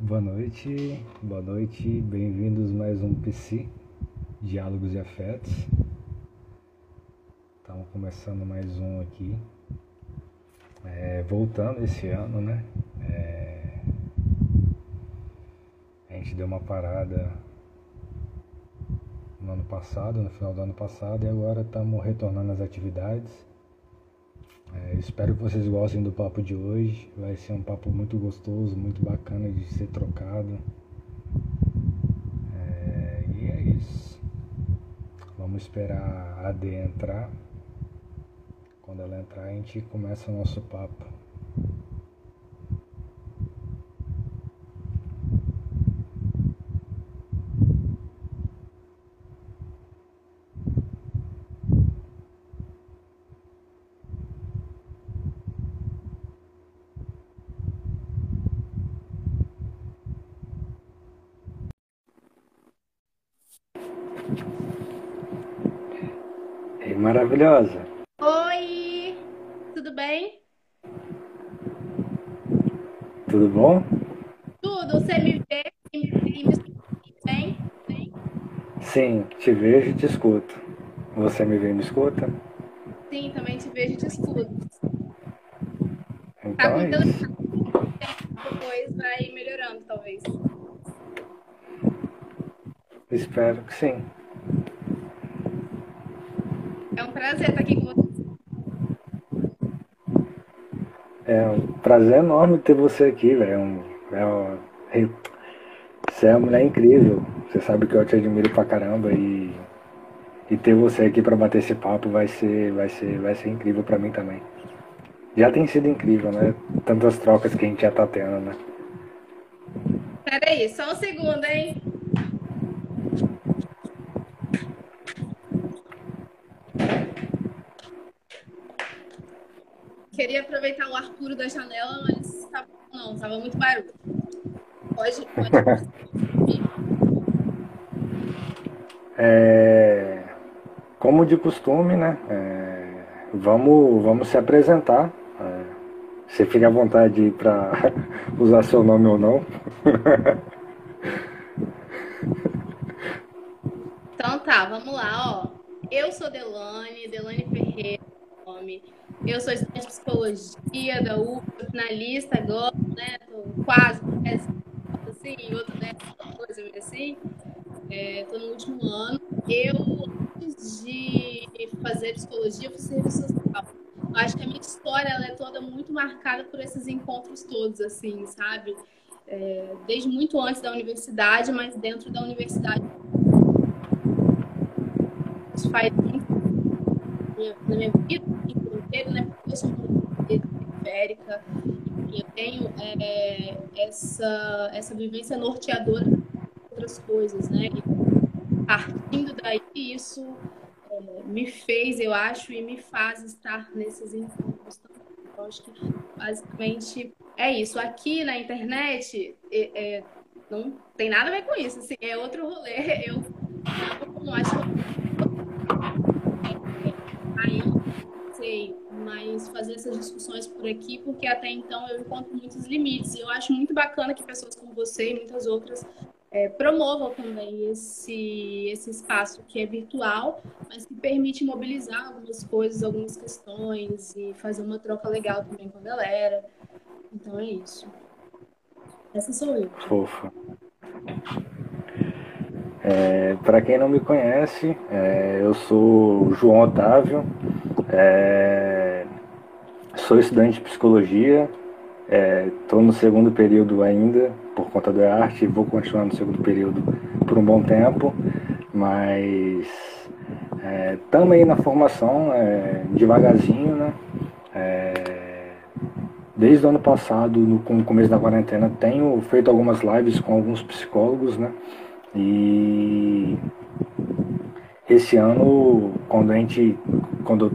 Boa noite, boa noite, bem-vindos mais um PC, Diálogos e Afetos. Estamos começando mais um aqui, é, voltando esse ano, né? É, a gente deu uma parada no ano passado, no final do ano passado, e agora estamos retornando às atividades. É, espero que vocês gostem do papo de hoje. Vai ser um papo muito gostoso, muito bacana de ser trocado. É, e é isso. Vamos esperar a AD entrar. Quando ela entrar, a gente começa o nosso papo. Ei, maravilhosa. Oi, tudo bem? Tudo bom? Tudo, você me vê e me, me escuta bem? Bem? Sim, te vejo e te escuto. Você me vê e me escuta? Sim, também te vejo e te escuto. Tá Então com é depois vai melhorando, talvez. Espero que sim. É um prazer estar aqui com você. É um prazer enorme ter você aqui, velho. É um, é você é uma mulher incrível. Você sabe que eu te admiro pra caramba e, e ter você aqui pra bater esse papo vai ser, vai ser, vai ser incrível pra mim também. Já tem sido incrível, né? Tantas trocas que a gente já tá tendo, né? Peraí, só um segundo, hein? Queria aproveitar o ar puro da janela, mas tava, não, tava muito barulho. Pode, pode. É, como de costume, né? é, vamos, vamos se apresentar. É, você fica à vontade para usar seu nome ou não. Então tá, vamos lá, ó. Eu sou Delane, Delane Ferreira, nome. Eu sou estudante de psicologia da UFA, finalista agora, né? Tô quase, assim, outra décima coisa assim. É, tô no último ano. Eu, antes de fazer psicologia, fiz serviço social. Acho que a minha história ela é toda muito marcada por esses encontros todos, assim, sabe? É, desde muito antes da universidade, mas dentro da universidade faz muito na minha vida inteira, né? Porque eu sou periférica eu tenho é, essa, essa vivência norteadora de outras coisas, né? E partindo daí, isso é, me fez, eu acho, e me faz estar nesses encontros também. Eu acho que basicamente é isso. Aqui na internet é, é, não tem nada a ver com isso, assim, é outro rolê. Eu não acho aí sei, mas fazer essas discussões por aqui, porque até então eu encontro muitos limites. E eu acho muito bacana que pessoas como você e muitas outras é, promovam também esse, esse espaço que é virtual, mas que permite mobilizar algumas coisas, algumas questões e fazer uma troca legal também com a galera. Então é isso. Essa sou eu. Fofa. É, para quem não me conhece, é, eu sou João Otávio, é, sou estudante de psicologia, estou no segundo período ainda, por conta da arte, e vou continuar no segundo período por um bom tempo, mas estamos aí na formação, é, devagarzinho, né? É, desde o ano passado, no, com o começo da quarentena, tenho feito algumas lives com alguns psicólogos, né? E esse ano, quando a gente, quando eu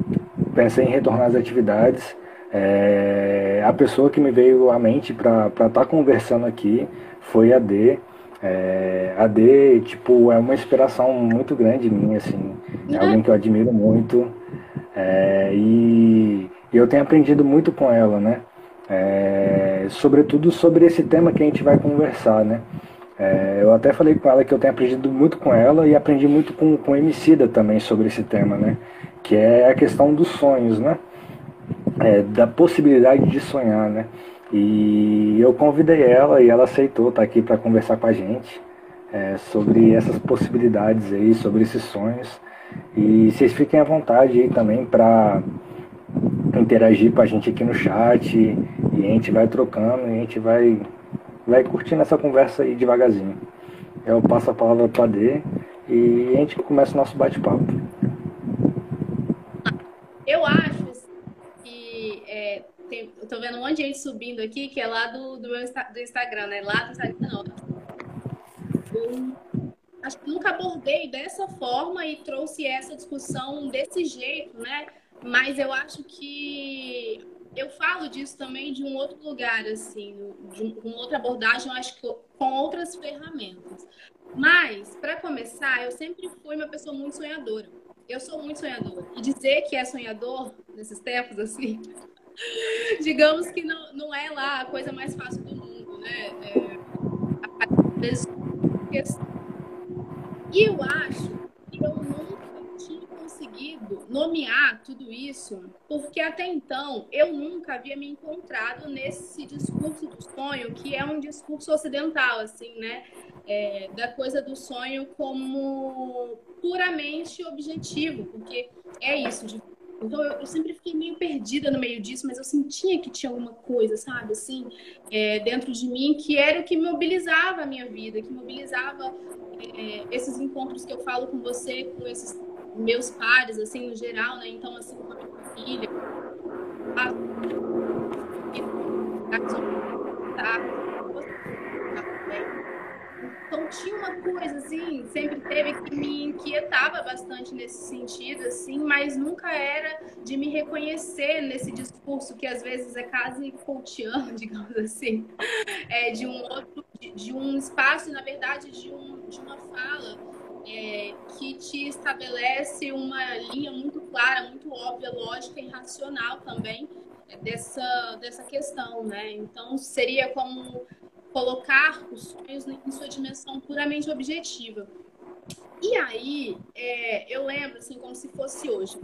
pensei em retornar às atividades, É, a pessoa que me veio à mente para estar tá conversando aqui foi a D. É, a D, tipo, é uma inspiração muito grande minha, assim. É alguém que eu admiro muito. É, e, e, eu tenho aprendido muito com ela, né? É, sobretudo sobre esse tema que a gente vai conversar, né? É, eu até falei com ela que eu tenho aprendido muito com ela e aprendi muito com, com o Emicida também sobre esse tema, né? Que é a questão dos sonhos, né? É, da possibilidade de sonhar, né? E eu convidei ela e ela aceitou estar aqui para conversar com a gente é, sobre essas possibilidades aí, sobre esses sonhos. E vocês fiquem à vontade aí também para interagir com a gente aqui no chat e a gente vai trocando e a gente vai, vai curtindo essa conversa aí devagarzinho. Eu passo a palavra para a D e a gente começa o nosso bate-papo. Eu acho é, tem, eu tô vendo um monte de gente subindo aqui que é lá do, do meu do Instagram, né? Lá do Instagram não. Eu acho que nunca abordei dessa forma e trouxe essa discussão desse jeito, né? Mas eu acho que eu falo disso também de um outro lugar, assim, de uma outra abordagem, eu acho que com outras ferramentas. Mas, para começar, eu sempre fui uma pessoa muito sonhadora. Eu sou muito sonhadora. E dizer que é sonhador nesses tempos, assim, digamos que não, não é lá a coisa mais fácil do mundo, né? É, e eu acho que eu nunca tinha conseguido nomear tudo isso, porque até então eu nunca havia me encontrado nesse discurso do sonho, que é um discurso ocidental, assim, né? É, da coisa do sonho como puramente objetivo, porque é isso, de então eu, eu, sempre fiquei meio perdida no meio disso, mas eu sentia que tinha alguma coisa, sabe, assim, é, dentro de mim que era o que mobilizava a minha vida, que mobilizava é, esses encontros que eu falo com você, com esses meus pares, assim, no geral, né? Então, assim, com a minha filha, a... Então tinha uma coisa assim, sempre teve que me inquietava bastante nesse sentido, assim, mas nunca era de me reconhecer nesse discurso que às vezes é quase cultiano, digamos assim, é, de um outro, de, de um espaço, na verdade, de, um, de uma fala é, que te estabelece uma linha muito clara, muito óbvia, lógica e racional também é, dessa, dessa questão, né? Então seria como colocar os sonhos em sua dimensão puramente objetiva. E aí, é, eu lembro, assim, como se fosse hoje.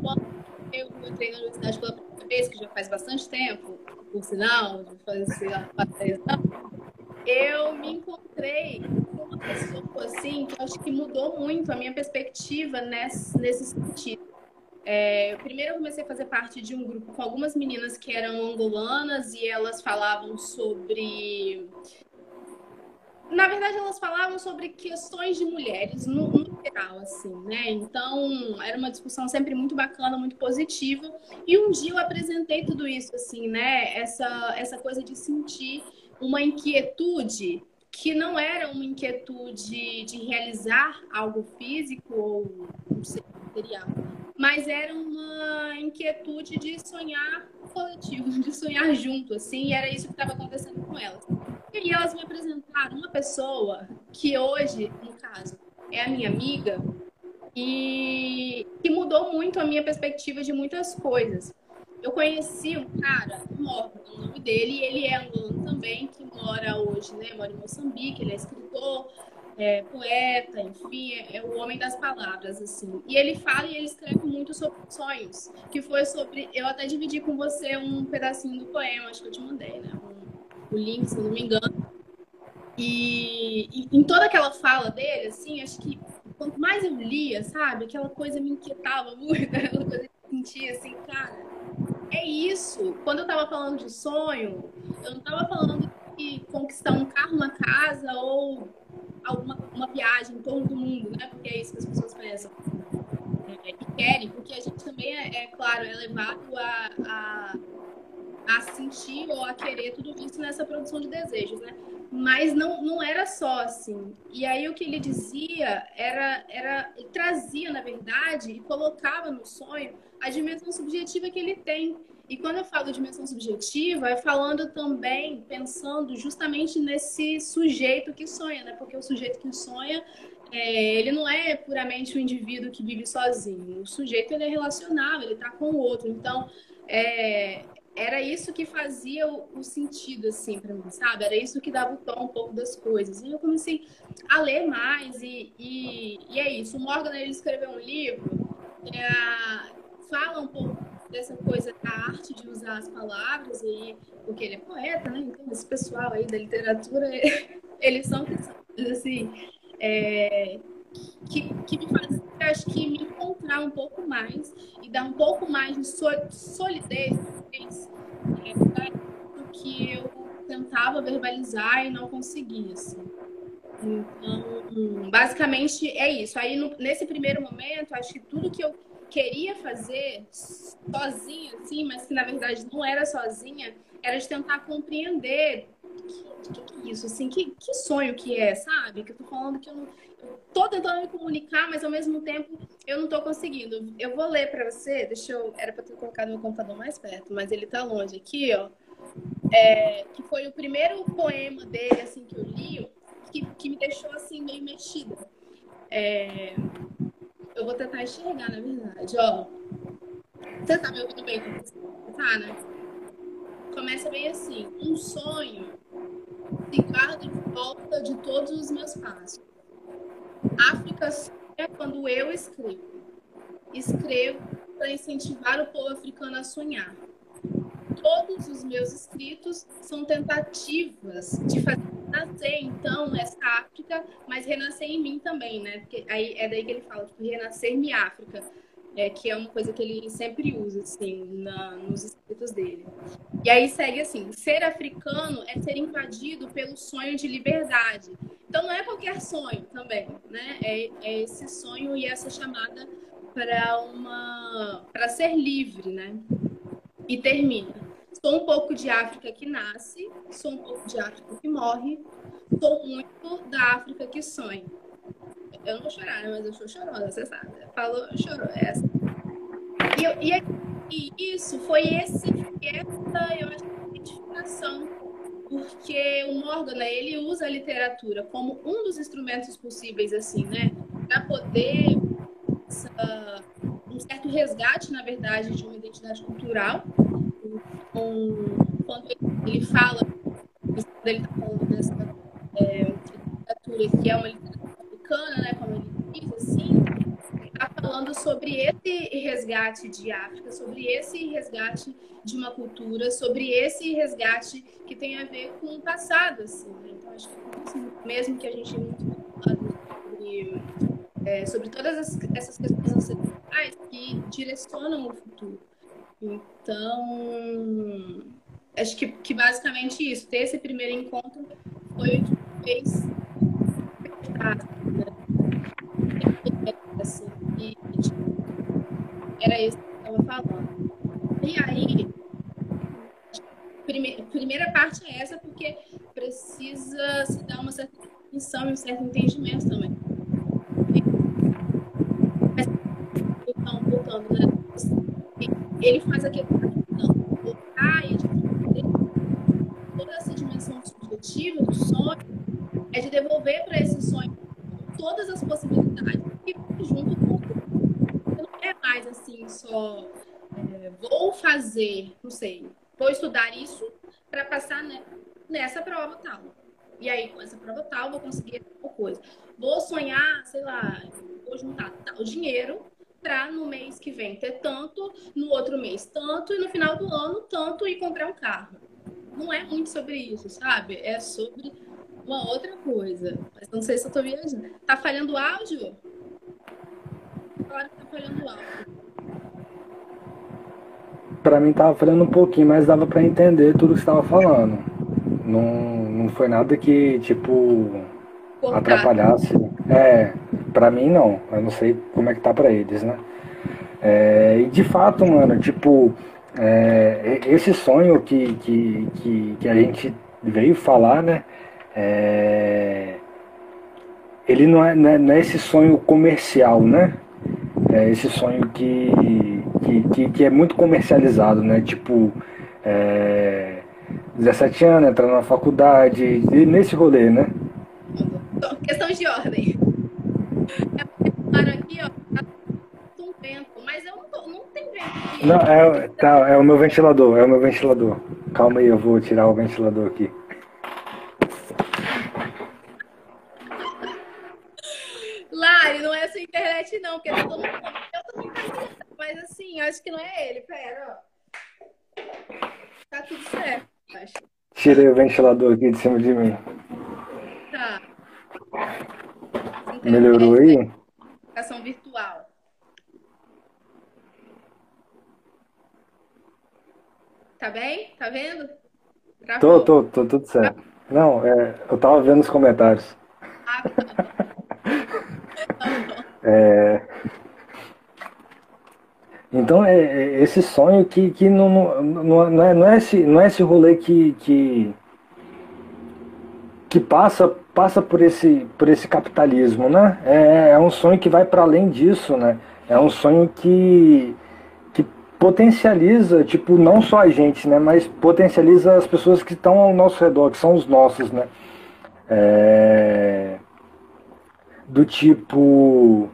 Quando eu entrei na universidade pela primeira vez, que já faz bastante tempo, por sinal, eu me encontrei com uma pessoa, assim, que eu acho que mudou muito a minha perspectiva nesse, nesse sentido. É, primeiro eu comecei a fazer parte de um grupo com algumas meninas que eram angolanas e elas falavam sobre. Na verdade, elas falavam sobre questões de mulheres no, no geral, assim, né? Então, era uma discussão sempre muito bacana, muito positiva. E um dia eu apresentei tudo isso, assim, né? Essa, essa coisa de sentir uma inquietude que não era uma inquietude de realizar algo físico ou material, mas era uma inquietude de sonhar coletivo, de sonhar junto, assim, e era isso que estava acontecendo com elas. E elas me apresentaram uma pessoa que hoje, no caso, é a minha amiga e que mudou muito a minha perspectiva de muitas coisas. Eu conheci um cara, um Morgan, o nome dele, ele é angolano também, que mora hoje, né? Mora em Moçambique, ele é escritor, é, poeta, enfim, é, é, o homem das palavras, assim. E ele fala e ele escreve muito sobre sonhos, que foi sobre. Eu até dividi com você um pedacinho do poema, acho que eu te mandei, né? Um, o link, se eu não me engano. E, e, em toda aquela fala dele, assim, acho que quanto mais eu lia, sabe, aquela coisa me inquietava muito, aquela coisa que eu sentia assim, cara, é isso. Quando eu tava falando de sonho, eu não tava falando de conquistar um carro, uma casa ou alguma uma viagem em torno do mundo, né? Porque é isso que as pessoas pensam é, e querem, porque a gente também é, é claro, é levado a, a, a, sentir ou a querer tudo isso nessa produção de desejos, né? Mas não, não era só assim. E aí o que ele dizia era, era ele trazia, na verdade, e colocava no sonho a dimensão subjetiva que ele tem E quando eu falo dimensão subjetiva, é falando também, pensando justamente nesse sujeito que sonha, né? Porque o sujeito que sonha, é, ele não é puramente o um indivíduo que vive sozinho. O sujeito, ele é relacional, ele está com o outro. Então, é, era isso que fazia o, o sentido, assim, para mim, sabe? Era isso que dava o tom um pouco das coisas. E eu comecei a ler mais, e, e, e é isso. O Morgan, ele escreveu um livro, é, fala um pouco dessa coisa da arte de usar as palavras, e, porque ele é poeta, né? Então, esse pessoal aí da literatura, eles são, assim, é, que, que me fazia, acho que, me encontrar um pouco mais e dar um pouco mais de solidez é, do que eu tentava verbalizar e não conseguia, assim. Então, basicamente é isso. Aí, no, nesse primeiro momento, acho que tudo que eu queria fazer sozinha, assim, mas que na verdade não era sozinha, era de tentar compreender que, que, que isso, assim, que, que sonho que é, sabe? Que eu tô falando que eu não. Tô tentando me comunicar, mas ao mesmo tempo eu não tô conseguindo. Eu vou ler para você, deixa eu. Era para ter colocado meu computador mais perto, mas ele tá longe aqui, ó. É, que foi o primeiro poema dele, assim, que eu li, que, que me deixou, assim, meio mexida. É, eu vou tentar enxergar, na verdade, ó. Você tá me ouvindo bem? Tá, né? Começa bem assim. Um sonho se guarda em volta de todos os meus passos. África é quando eu escrevo. Escrevo para incentivar o povo africano a sonhar. Todos os meus escritos são tentativas de fazer renascer, então, essa África, mas renascer em mim também, né? Porque aí é daí que ele fala, tipo, renascer minha África é, que é uma coisa que ele sempre usa, assim, na, nos escritos dele. E aí segue assim: ser africano é ser invadido pelo sonho de liberdade. Então não é qualquer sonho também, né? É, é esse sonho e essa chamada para uma para ser livre, né? E termina. Sou um pouco de África que nasce, sou um pouco de África que morre, sou muito da África que sonha. Eu não vou chorar, mas eu sou chorosa, você sabe. Falou, chorou, é essa. E, e, e isso foi esse, essa, eu acho, identificação. Porque o Morgan, né, ele usa a literatura como um dos instrumentos possíveis, assim, né? Para poder essa, um certo resgate, na verdade, de uma identidade cultural. Quando ele, fala, ele está falando dessa é, literatura que é uma literatura africana, né, como ele diz, assim, está falando sobre esse resgate de África, sobre esse resgate de uma cultura, sobre esse resgate que tem a ver com o passado, assim. Né? Então, acho que mesmo que a gente muito sobre, é, sobre todas as, essas questões ancestrais que direcionam o futuro. Então, acho que, que basicamente isso, ter esse primeiro encontro foi o que fez assim, e, era isso que eu estava falando. E aí, prime, primeira parte é essa, porque precisa se dar uma certa definição e um certo entendimento também. Então, voltando, né? Ele faz aquilo então, voltar e toda essa dimensão subjetiva do sonho é de devolver para esse sonho todas as possibilidades e junto com não é mais assim só é, vou fazer, não sei, vou estudar isso para passar né, nessa prova tal. E aí, com essa prova tal, vou conseguir tal coisa. Vou sonhar, sei lá, vou juntar tal dinheiro para no mês que vem ter tanto, no outro mês tanto, e no final do ano tanto e comprar um carro. Não é muito sobre isso, sabe? É sobre uma outra coisa. Mas não sei se eu tô viajando. Tá falhando o áudio? Agora tá falhando o áudio. Pra mim tava falhando um pouquinho, mas dava pra entender tudo que você tava falando. Não, não foi nada que, tipo, Cortado. atrapalhasse. É, pra mim não. Eu não sei como é que tá pra eles, né? É, e de fato, mano, tipo, é, esse sonho que, que, que, que a gente veio falar, né? É... Ele não é, não é, não é, esse sonho comercial, né? É esse sonho que, que, que, que é muito comercializado, né? Tipo, é, 17 anos, entrando na faculdade, e nesse rolê, né? Questão de ordem. É aqui, ó, tá um vento, mas eu não, tô, não tem vento aqui. Não, é, tá, é o meu ventilador, é o meu ventilador. Calma aí, eu vou tirar o ventilador aqui. Lari, não é essa internet não, porque tá todo mundo eu tô mas assim, acho que não é ele, pera, ó. Tá tudo certo, acho. Tirei o ventilador aqui de cima de mim. Tá. Melhorou aí? Educação virtual. Tá bem? Tá vendo? Travou. Tô, tô, tô tudo certo. Não, é, eu tava vendo os comentários. Ah, tá. é... Então é, é esse sonho que, que não, não, não, é, não, é esse, não é esse rolê que, que, que passa, passa por, esse, por esse capitalismo, né? É, é um sonho que vai para além disso, né? É um sonho que, que potencializa, tipo, não só a gente, né? Mas potencializa as pessoas que estão ao nosso redor, que são os nossos, né? É do tipo.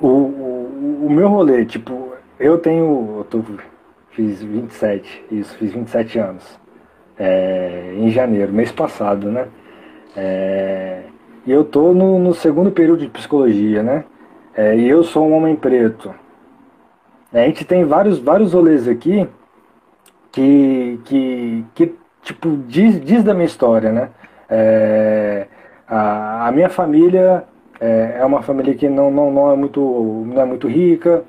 O, o, o, meu rolê, tipo, eu tenho. Eu tô, fiz 27, isso, fiz 27 anos. É, em janeiro, mês passado, né? É, e eu tô no, no, segundo período de psicologia, né? É, e eu sou um homem preto. A gente tem vários, vários rolês aqui que, que, que tipo, diz, diz da minha história, né? É, a, a minha família é, é, uma família que não, não, não, é, muito, não é muito rica.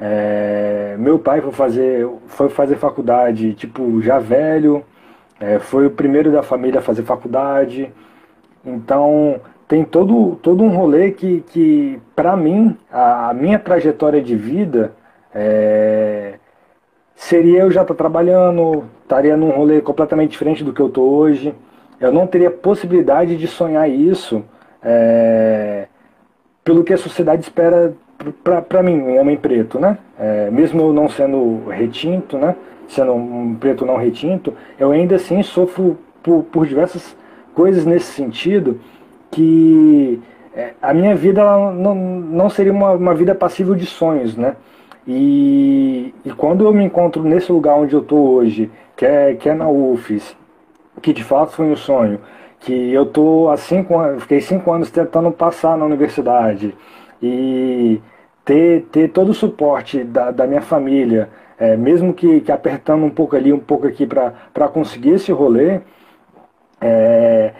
É, meu pai foi fazer, foi fazer faculdade, tipo, já velho. É, foi o primeiro da família a fazer faculdade. Então, tem todo, todo um rolê que, que para mim, a, a, minha trajetória de vida é, seria eu já estar trabalhando, estaria num rolê completamente diferente do que eu estou hoje eu não teria possibilidade de sonhar isso é, pelo que a sociedade espera para mim, um homem preto, né? É, mesmo eu não sendo retinto, né? Sendo um preto não retinto, eu ainda assim sofro por, por diversas coisas nesse sentido que é, a minha vida não, não seria uma, uma vida passível de sonhos, né? E, e quando eu me encontro nesse lugar onde eu estou hoje, que é, que é na UFES, que de fato foi um sonho, que eu tô há cinco anos, fiquei cinco anos tentando passar na universidade e ter, ter todo o suporte da, da minha família, é, mesmo que, que, apertando um pouco ali, um pouco aqui para conseguir esse rolê, é,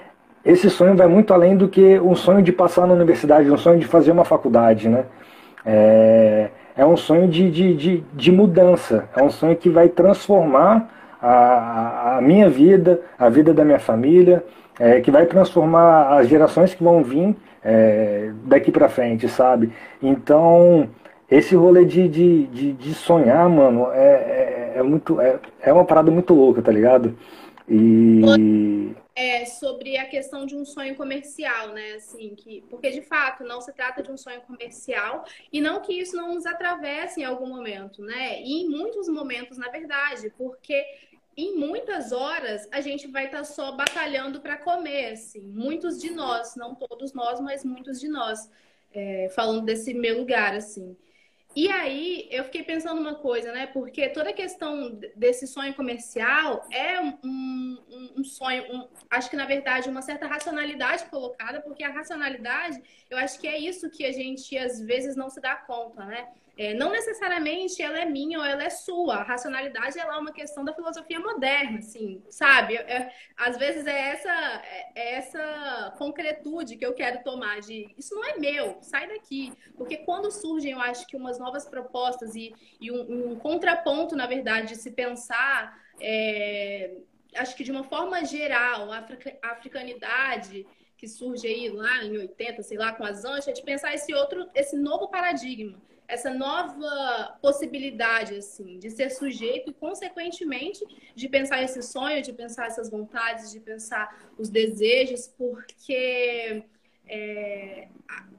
esse sonho vai muito além do que um sonho de passar na universidade, um sonho de fazer uma faculdade, né? É, é um sonho de, de, de, de mudança, é um sonho que vai transformar a, a minha vida, a vida da minha família, é, que vai transformar as gerações que vão vir é, daqui para frente, sabe? Então, esse rolê de, de, de, de sonhar, mano, é, é, é, muito. É, é uma parada muito louca, tá ligado? E. É sobre a questão de um sonho comercial, né? Assim, que, porque de fato não se trata de um sonho comercial e não que isso não nos atravesse em algum momento, né? E em muitos momentos, na verdade, porque em muitas horas a gente vai estar tá só batalhando para comer, assim. Muitos de nós, não todos nós, mas muitos de nós, é, falando desse meu lugar, assim. E aí eu fiquei pensando uma coisa, né? Porque toda a questão desse sonho comercial é um, um, um sonho, um, acho que na verdade uma certa racionalidade colocada, porque a racionalidade, eu acho que é isso que a gente às vezes não se dá conta, né? É, não necessariamente ela é minha ou ela é sua. A racionalidade ela é uma questão da filosofia moderna, assim, sabe? É, às vezes é essa, é, é essa concretude que eu quero tomar de isso não é meu, sai daqui. Porque quando surgem, eu acho que umas novas propostas e, e um, um, contraponto, na verdade, de se pensar, é, acho que de uma forma geral, a africanidade que surge aí lá em 80, sei lá, com as anchas, de pensar esse outro, esse novo paradigma essa nova possibilidade, assim, de ser sujeito e, consequentemente, de pensar esse sonho, de pensar essas vontades, de pensar os desejos, porque é,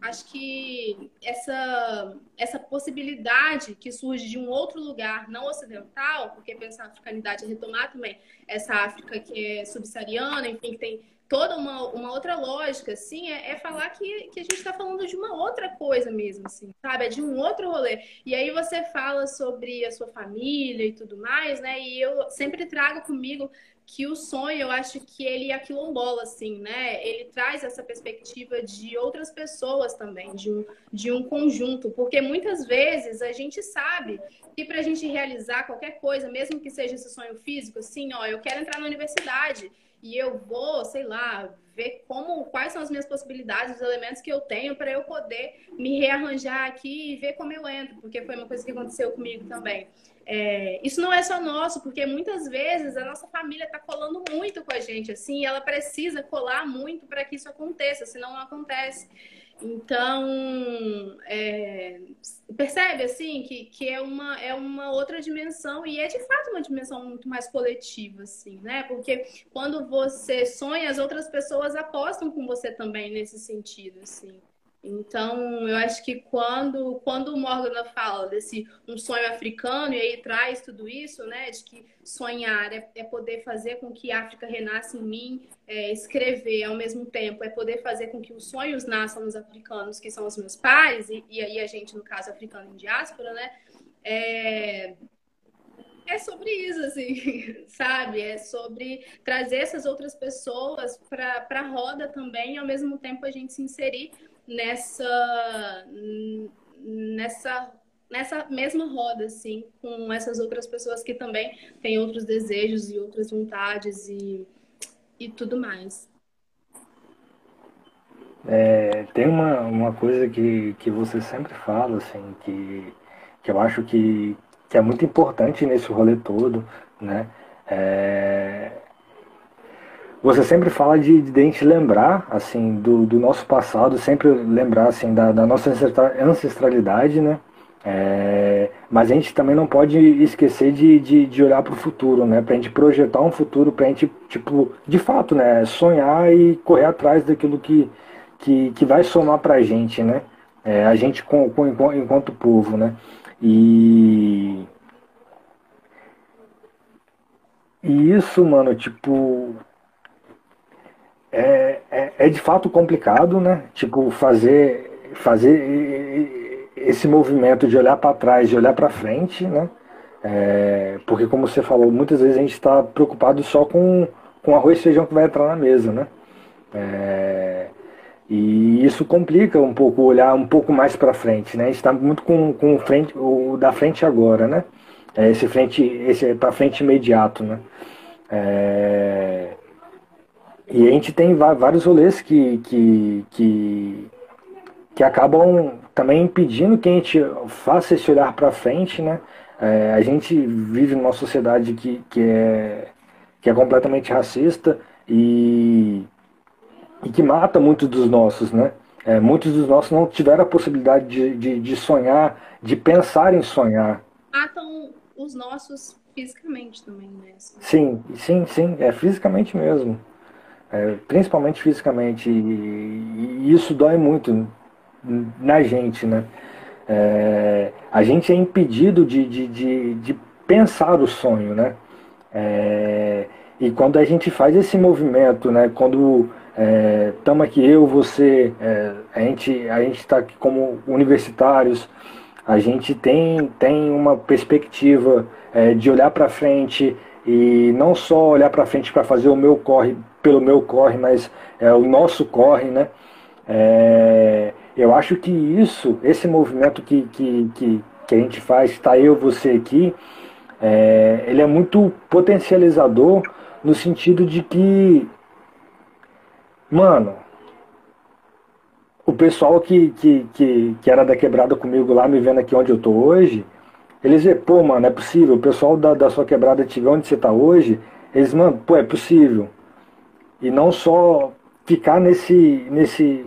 acho que essa, essa possibilidade que surge de um outro lugar não ocidental, porque pensar a africanidade é retomar também essa África que é subsaariana, enfim, que tem toda uma, uma outra lógica, assim, é, é falar que, que a gente está falando de uma outra coisa mesmo, assim, sabe? É de um outro rolê. E aí você fala sobre a sua família e tudo mais, né? E eu sempre trago comigo que o sonho, eu acho que ele é quilombola, assim, né? Ele traz essa perspectiva de outras pessoas também, de um, de um conjunto, porque muitas vezes a gente sabe que para a gente realizar qualquer coisa, mesmo que seja esse sonho físico, assim, ó, eu quero entrar na universidade e eu vou, sei lá, ver como, quais são as minhas possibilidades, os elementos que eu tenho para eu poder me rearranjar aqui e ver como eu entro, porque foi uma coisa que aconteceu comigo também. É, isso não é só nosso, porque muitas vezes a nossa família está colando muito com a gente, assim, e ela precisa colar muito para que isso aconteça, senão não acontece. Então, é, percebe assim que, que é, uma, é uma outra dimensão e é de fato uma dimensão muito mais coletiva, assim, né? Porque quando você sonha, as outras pessoas apostam com você também nesse sentido, assim. Então, eu acho que quando, quando o Morgana fala desse um sonho africano, e aí traz tudo isso, né, de que sonhar é, é poder fazer com que a África renasça em mim, é, escrever ao mesmo tempo, é poder fazer com que os sonhos nasçam nos africanos, que são os meus pais, e, e aí a gente, no caso, africano em diáspora, né, é, é sobre isso, assim, sabe? É sobre trazer essas outras pessoas para a roda também, e ao mesmo tempo a gente se inserir nessa nessa nessa mesma roda assim com essas outras pessoas que também têm outros desejos e outras vontades e, e tudo mais. É, tem uma, uma coisa que, que você sempre fala assim que, que eu acho que, que é muito importante nesse rolê todo né? É, você sempre fala de, de a gente lembrar assim do, do nosso passado, sempre lembrar assim da, da nossa ancestralidade, né? É, mas a gente também não pode esquecer de, de, de olhar para o futuro, né? Para a gente projetar um futuro, para a gente, tipo, de fato, né? Sonhar e correr atrás daquilo que, que, que vai somar para a gente, né? É, a gente com, com, enquanto povo, né? E, e isso, mano, tipo, é, é, é, de fato complicado, né? Tipo, fazer, fazer esse movimento de olhar para trás, de olhar para frente, né? É, porque, como você falou, muitas vezes a gente está preocupado só com, com arroz e feijão que vai entrar na mesa, né? É, e isso complica um pouco olhar um pouco mais para frente, né? A gente está muito com, com frente, o da frente agora, né? É, esse frente, esse para frente imediato, né? É, e a gente tem vários rolês que, que, que, que acabam também impedindo que a gente faça esse olhar para frente, né? É, a gente vive numa sociedade que, que, é, que é completamente racista e, e que mata muitos dos nossos, né? É, muitos dos nossos não tiveram a possibilidade de, de, de sonhar, de pensar em sonhar. Matam os nossos fisicamente também, né? Sim, sim, sim, é fisicamente mesmo é, principalmente fisicamente, e, e, isso dói muito na gente, né? É, a gente é impedido de, de, de, de pensar o sonho, né? É, e quando a gente faz esse movimento, né? Quando estamos é, aqui, eu, você, é, a gente a está aqui como universitários, a gente tem, tem uma perspectiva é, de olhar para frente e não só olhar para frente para fazer o meu corre pelo meu corre, mas é o nosso corre, né? É, eu acho que isso, esse movimento que, que, que, que a gente faz, está eu, você aqui, é, ele é muito potencializador no sentido de que, mano, o pessoal que, que, que, que era da quebrada comigo lá, me vendo aqui onde eu tô hoje, eles dizem, pô, mano, é possível, o pessoal da, da sua quebrada vê onde você tá hoje, eles, mano, pô, é possível e não só ficar nesse, nesse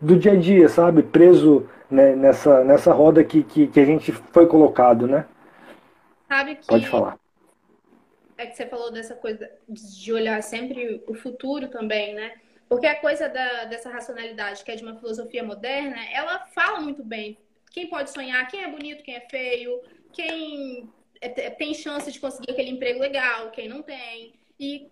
do dia a dia, sabe? Preso né, nessa, nessa roda que, que, que, a gente foi colocado, né? Sabe que. Pode falar. É que você falou dessa coisa de olhar sempre o futuro também, né? Porque a coisa da, dessa racionalidade, que é de uma filosofia moderna, ela fala muito bem. Quem pode sonhar, quem é bonito, quem é feio, quem é, tem chance de conseguir aquele emprego legal, quem não tem. E,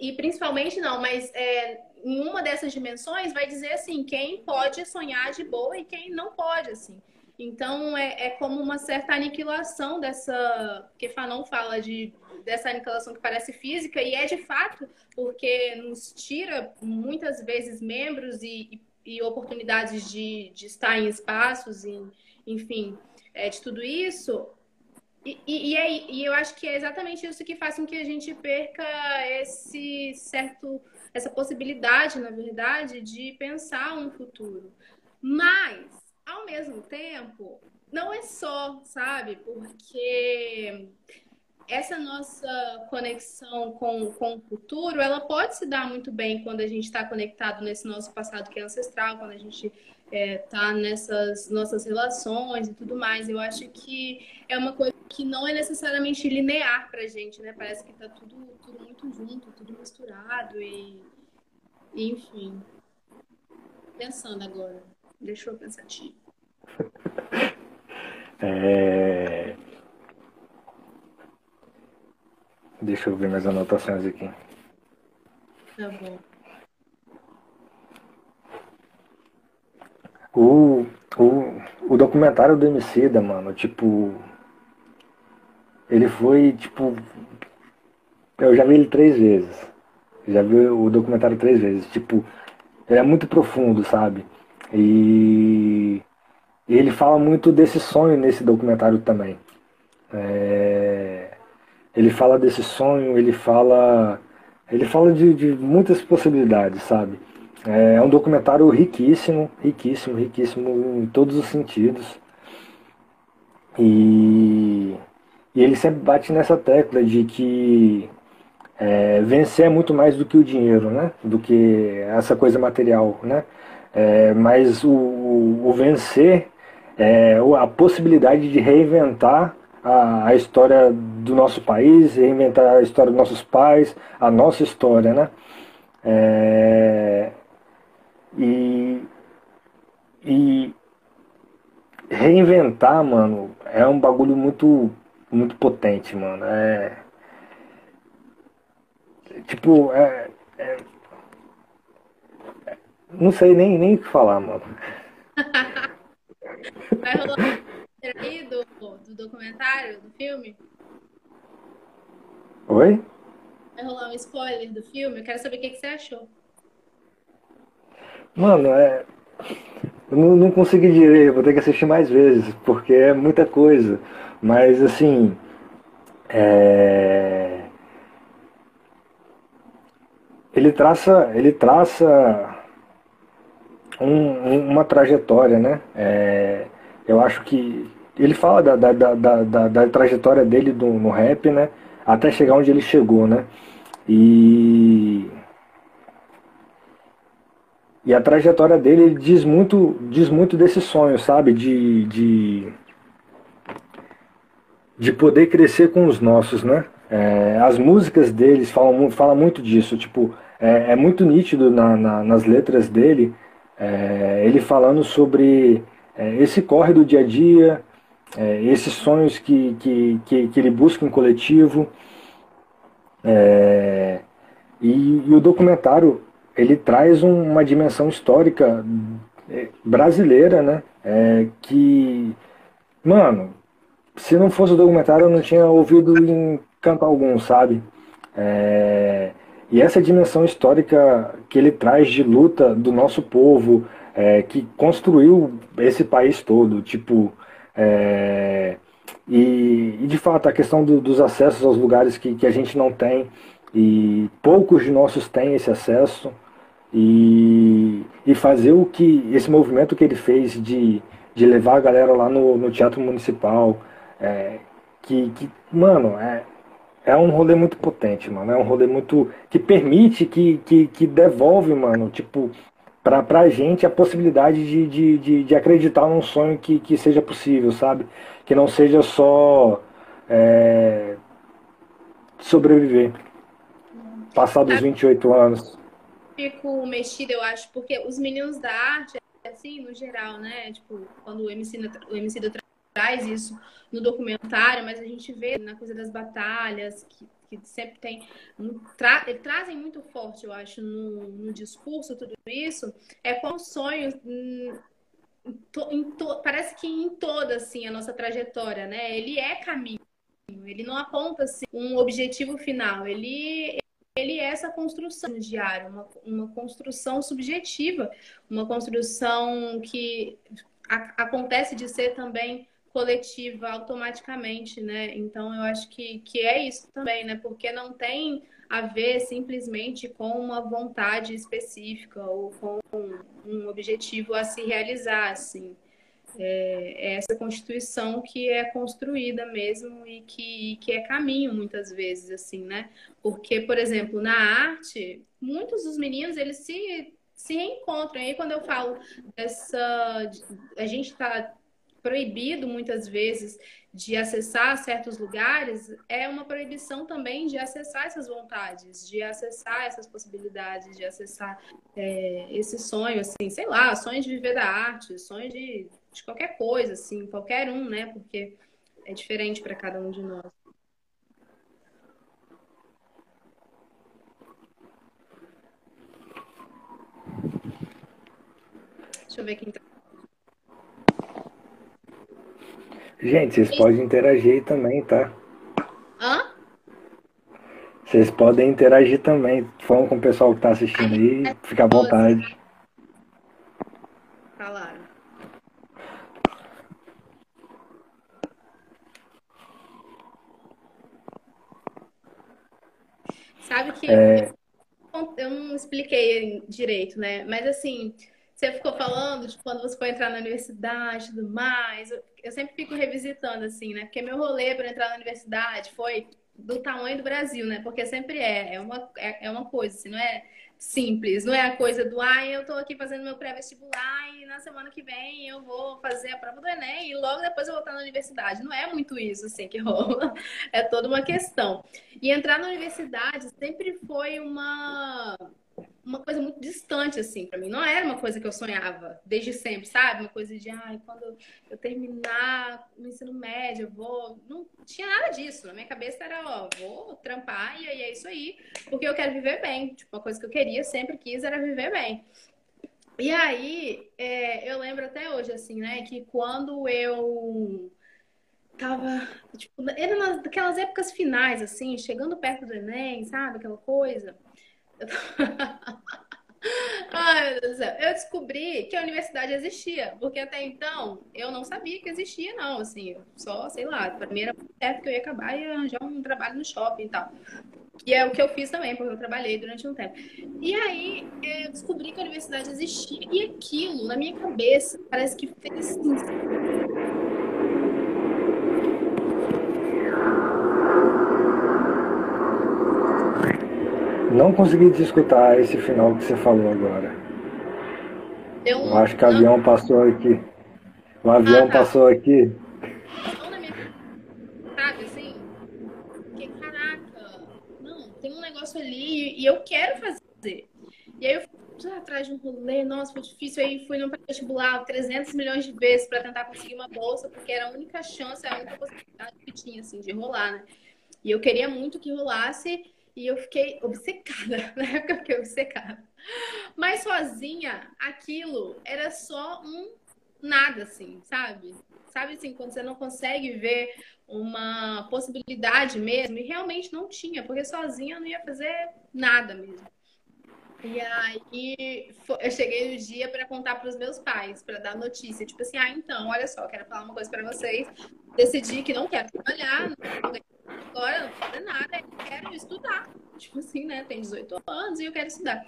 e principalmente não, mas é, em uma dessas dimensões vai dizer assim, quem pode sonhar de boa e quem não pode, assim. Então é, é como uma certa aniquilação dessa. Que Fanon fala de dessa aniquilação que parece física, e é de fato, porque nos tira muitas vezes membros e, e oportunidades de, de estar em espaços, e, enfim, é, de tudo isso. E, e, e, é, e eu acho que é exatamente isso que faz com que a gente perca esse certo, essa possibilidade, na verdade, de pensar um futuro. Mas, ao mesmo tempo, não é só, sabe? Porque essa nossa conexão com, com o futuro, ela pode se dar muito bem quando a gente está conectado nesse nosso passado que é ancestral, quando a gente está é, tá nessas nossas relações e tudo mais. Eu acho que é uma coisa que não é necessariamente linear para a gente, né? Parece que está tudo, tudo muito junto, tudo misturado e, enfim. Pensando agora, deixa eu pensar aqui. É... Deixa eu ver minhas anotações aqui. Tá bom. O, o, o documentário do Emicida, mano, tipo. Ele foi, tipo. Eu já vi ele três vezes. Já vi o documentário três vezes. Tipo, ele é muito profundo, sabe? E, e ele fala muito desse sonho nesse documentário também. É, ele fala desse sonho, ele fala. Ele fala de, de muitas possibilidades, sabe? É um documentário riquíssimo, riquíssimo, riquíssimo em todos os sentidos. E, e ele sempre bate nessa tecla de que é, vencer é muito mais do que o dinheiro, né? Do que essa coisa material, né? É, mas o, o vencer é a possibilidade de reinventar a, a, história do nosso país, reinventar a história dos nossos pais, a nossa história, né? É, e, e reinventar, mano, é um bagulho muito, muito potente, mano. É. Tipo, é, é não sei nem, nem o que falar, mano. Vai rolar um aí do, do documentário, do filme? Oi? Vai rolar um spoiler do filme? Eu quero saber o que, que você achou. Mano, é. Eu não, não consegui direito, vou ter que assistir mais vezes, porque é muita coisa. Mas assim. É... Ele traça. Ele traça um, uma trajetória, né? É... Eu acho que. Ele fala da, da, da, da, da trajetória dele do, no rap, né? Até chegar onde ele chegou, né? E e a trajetória dele ele diz muito, diz muito desse sonho, sabe? De, de, de poder crescer com os nossos, né? É, as músicas deles falam, falam muito disso, tipo, é, é muito nítido na, na, nas letras dele, é, ele falando sobre é, esse corre do dia a dia, é, esses sonhos que, que, que, que, ele busca em coletivo. É, e, e o documentário ele traz uma dimensão histórica brasileira, né? Que, mano, se não fosse o documentário eu não tinha ouvido em canto algum, sabe? É, e essa dimensão histórica que ele traz de luta do nosso povo, é, que construiu esse país todo, tipo, é, e, e, de fato a questão do, dos acessos aos lugares que, que a gente não tem, e poucos de nossos têm esse acesso, e, e fazer o que esse movimento que ele fez de, de levar a galera lá no, no Teatro Municipal, é, que, que, mano, é, é um rolê muito potente, mano. É um rolê muito. que permite, que, que, que devolve, mano, tipo, pra, pra gente a possibilidade de, de, de, de acreditar num sonho que, que seja possível, sabe? Que não seja só é, sobreviver. Passar dos 28 anos. fico mexida, eu acho, porque os meninos da arte, assim, no geral, né? Tipo, quando o MC, o MC traz isso no documentário, mas a gente vê na coisa das batalhas, que, que sempre tem. Tra, trazem muito forte, eu acho, no, no discurso, tudo isso, é com o sonho. Hum, to, parece que em toda assim, a nossa trajetória, né? Ele é caminho. Ele não aponta assim, um objetivo final. Ele, ele é essa construção diária, uma, uma construção subjetiva, uma construção que a, acontece de ser também coletiva automaticamente, né? Então eu acho que, que é isso também, né? Porque não tem a ver simplesmente com uma vontade específica ou com um objetivo a se realizar, assim. É, é essa constituição que é construída mesmo e que, que é caminho muitas vezes, assim, né? Porque, por exemplo, na arte, muitos dos meninos, eles se, se reencontram. E aí, quando eu falo dessa... A gente está proibido muitas vezes de acessar certos lugares, é uma proibição também de acessar essas vontades, de acessar essas possibilidades, de acessar é, esse sonho, assim, sei lá, sonho de viver da arte, sonho de, de qualquer coisa, assim, qualquer um, né? Porque é diferente para cada um de nós. Deixa eu ver quem tá. Gente, vocês podem interagir aí também, tá? Hã? Vocês podem interagir também. Falam com o pessoal que tá assistindo aí, fica à vontade. Falaram. Sabe que É, eu não expliquei direito, né? Mas assim, você ficou falando de quando você foi entrar na universidade e tudo mais. Eu, sempre fico revisitando, assim, né? Porque meu rolê para entrar na universidade foi do tamanho do Brasil, né? Porque sempre é. É uma, é, é uma coisa, assim, não é simples. Não é a coisa do, ah, eu tô aqui fazendo meu pré-vestibular e na semana que vem eu vou fazer a prova do Enem e logo depois eu vou estar na universidade. Não é muito isso, assim, que rola. É toda uma questão. E entrar na universidade sempre foi uma uma coisa muito distante, assim, para mim. Não era uma coisa que eu sonhava desde sempre, sabe? Uma coisa de, ai, quando eu terminar o ensino médio, eu vou. Não tinha nada disso. Na minha cabeça era, ó, vou trampar e aí é isso aí, porque eu quero viver bem. Tipo, uma coisa que eu queria, sempre quis, era viver bem. E aí, é, eu lembro até hoje, assim, né, que quando eu tava, tipo, era naquelas épocas finais, assim, chegando perto do Enem, sabe? Aquela coisa. Ai, meu Deus do céu. Eu descobri que a universidade existia, porque até então eu não sabia que existia, não. Assim, só, sei lá, primeira certo que eu ia acabar e arranjar um trabalho no shopping e tal. E é o que eu fiz também, porque eu trabalhei durante um tempo. E aí eu descobri que a universidade existia. E aquilo, na minha cabeça, parece que fez assim, não consegui te escutar esse final que você falou agora. deu um. Eu acho que o avião passou aqui. O avião Ah, tá. passou aqui. Não na minha. Sabe assim? Porque, caraca, não, tem um negócio ali e eu quero fazer. E aí eu fui atrás de um rolê, nossa, foi difícil. Aí fui no vestibular 300 milhões de vezes para tentar conseguir uma bolsa, porque era a única chance, a única possibilidade que tinha, assim, de rolar, né? E eu queria muito que rolasse e eu fiquei obcecada. Na época eu fiquei obcecada. Mas sozinha, aquilo era só um nada, assim, sabe? Sabe assim, quando você não consegue ver uma possibilidade mesmo, e realmente não tinha, porque sozinha eu não ia fazer nada mesmo. E aí eu cheguei no dia para contar para os meus pais, para dar notícia, tipo assim, ah, então, olha só, quero falar uma coisa para vocês. Decidi que não quero trabalhar, não ganho agora, não fazer nada, eu quero estudar. Tipo assim, né? Tem 18 anos e eu quero estudar.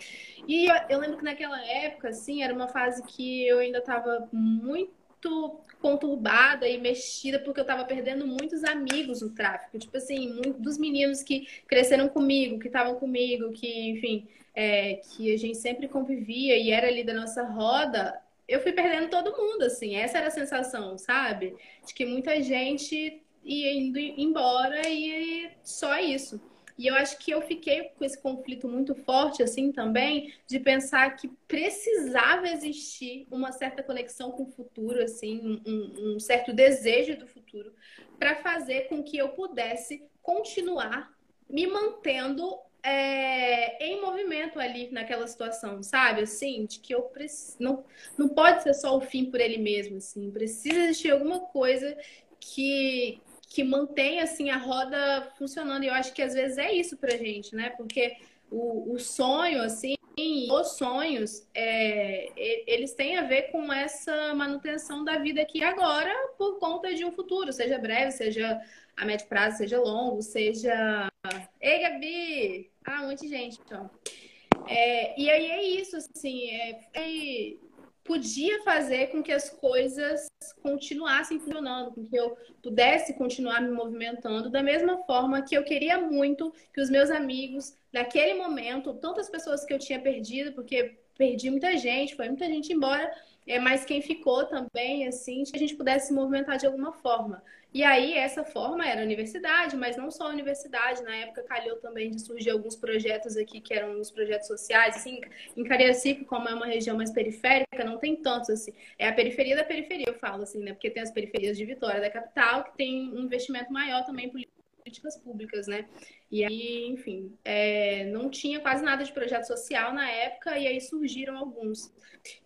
E eu, eu lembro que naquela época, assim, era uma fase que eu ainda estava muito conturbada e mexida, porque eu estava perdendo muitos amigos no tráfico. Tipo assim, muitos dos meninos que cresceram comigo, que estavam comigo, que, enfim, é, que a gente sempre convivia e era ali da nossa roda, eu fui perdendo todo mundo, assim. Essa era a sensação, sabe? De que muita gente ia indo embora e só isso. E eu acho que eu fiquei com esse conflito muito forte, assim, também, de pensar que precisava existir uma certa conexão com o futuro, assim, um, um certo desejo do futuro, para fazer com que eu pudesse continuar me mantendo é, em movimento ali naquela situação, sabe? Assim, de que eu preciso. Não, não pode ser só o fim por ele mesmo, assim. Precisa existir alguma coisa que, que mantenha, assim, a roda funcionando. E eu acho que às vezes é isso pra gente, né? Porque o, o sonho, assim, os sonhos, é, eles têm a ver com essa manutenção da vida aqui agora por conta de um futuro, seja breve, seja a médio prazo, seja longo, seja. Ei, Gabi! Ah, um monte de gente, então. É, e aí é isso, assim, é, é, podia fazer com que as coisas continuassem funcionando, com que eu pudesse continuar me movimentando da mesma forma que eu queria muito que os meus amigos, naquele momento, tantas pessoas que eu tinha perdido, porque perdi muita gente, foi muita gente embora, é, mas quem ficou também, assim, que a gente pudesse se movimentar de alguma forma. E aí, essa forma era a universidade, mas não só a universidade. Na época, calhou também de surgir alguns projetos aqui, que eram os projetos sociais. Assim, em Cariacica, como é uma região mais periférica, não tem tantos, assim. É a periferia da periferia, eu falo, assim, né? Porque tem as periferias de Vitória, da capital, que tem um investimento maior também em políticas públicas, né? E aí, enfim, é, não tinha quase nada de projeto social na época, e aí surgiram alguns.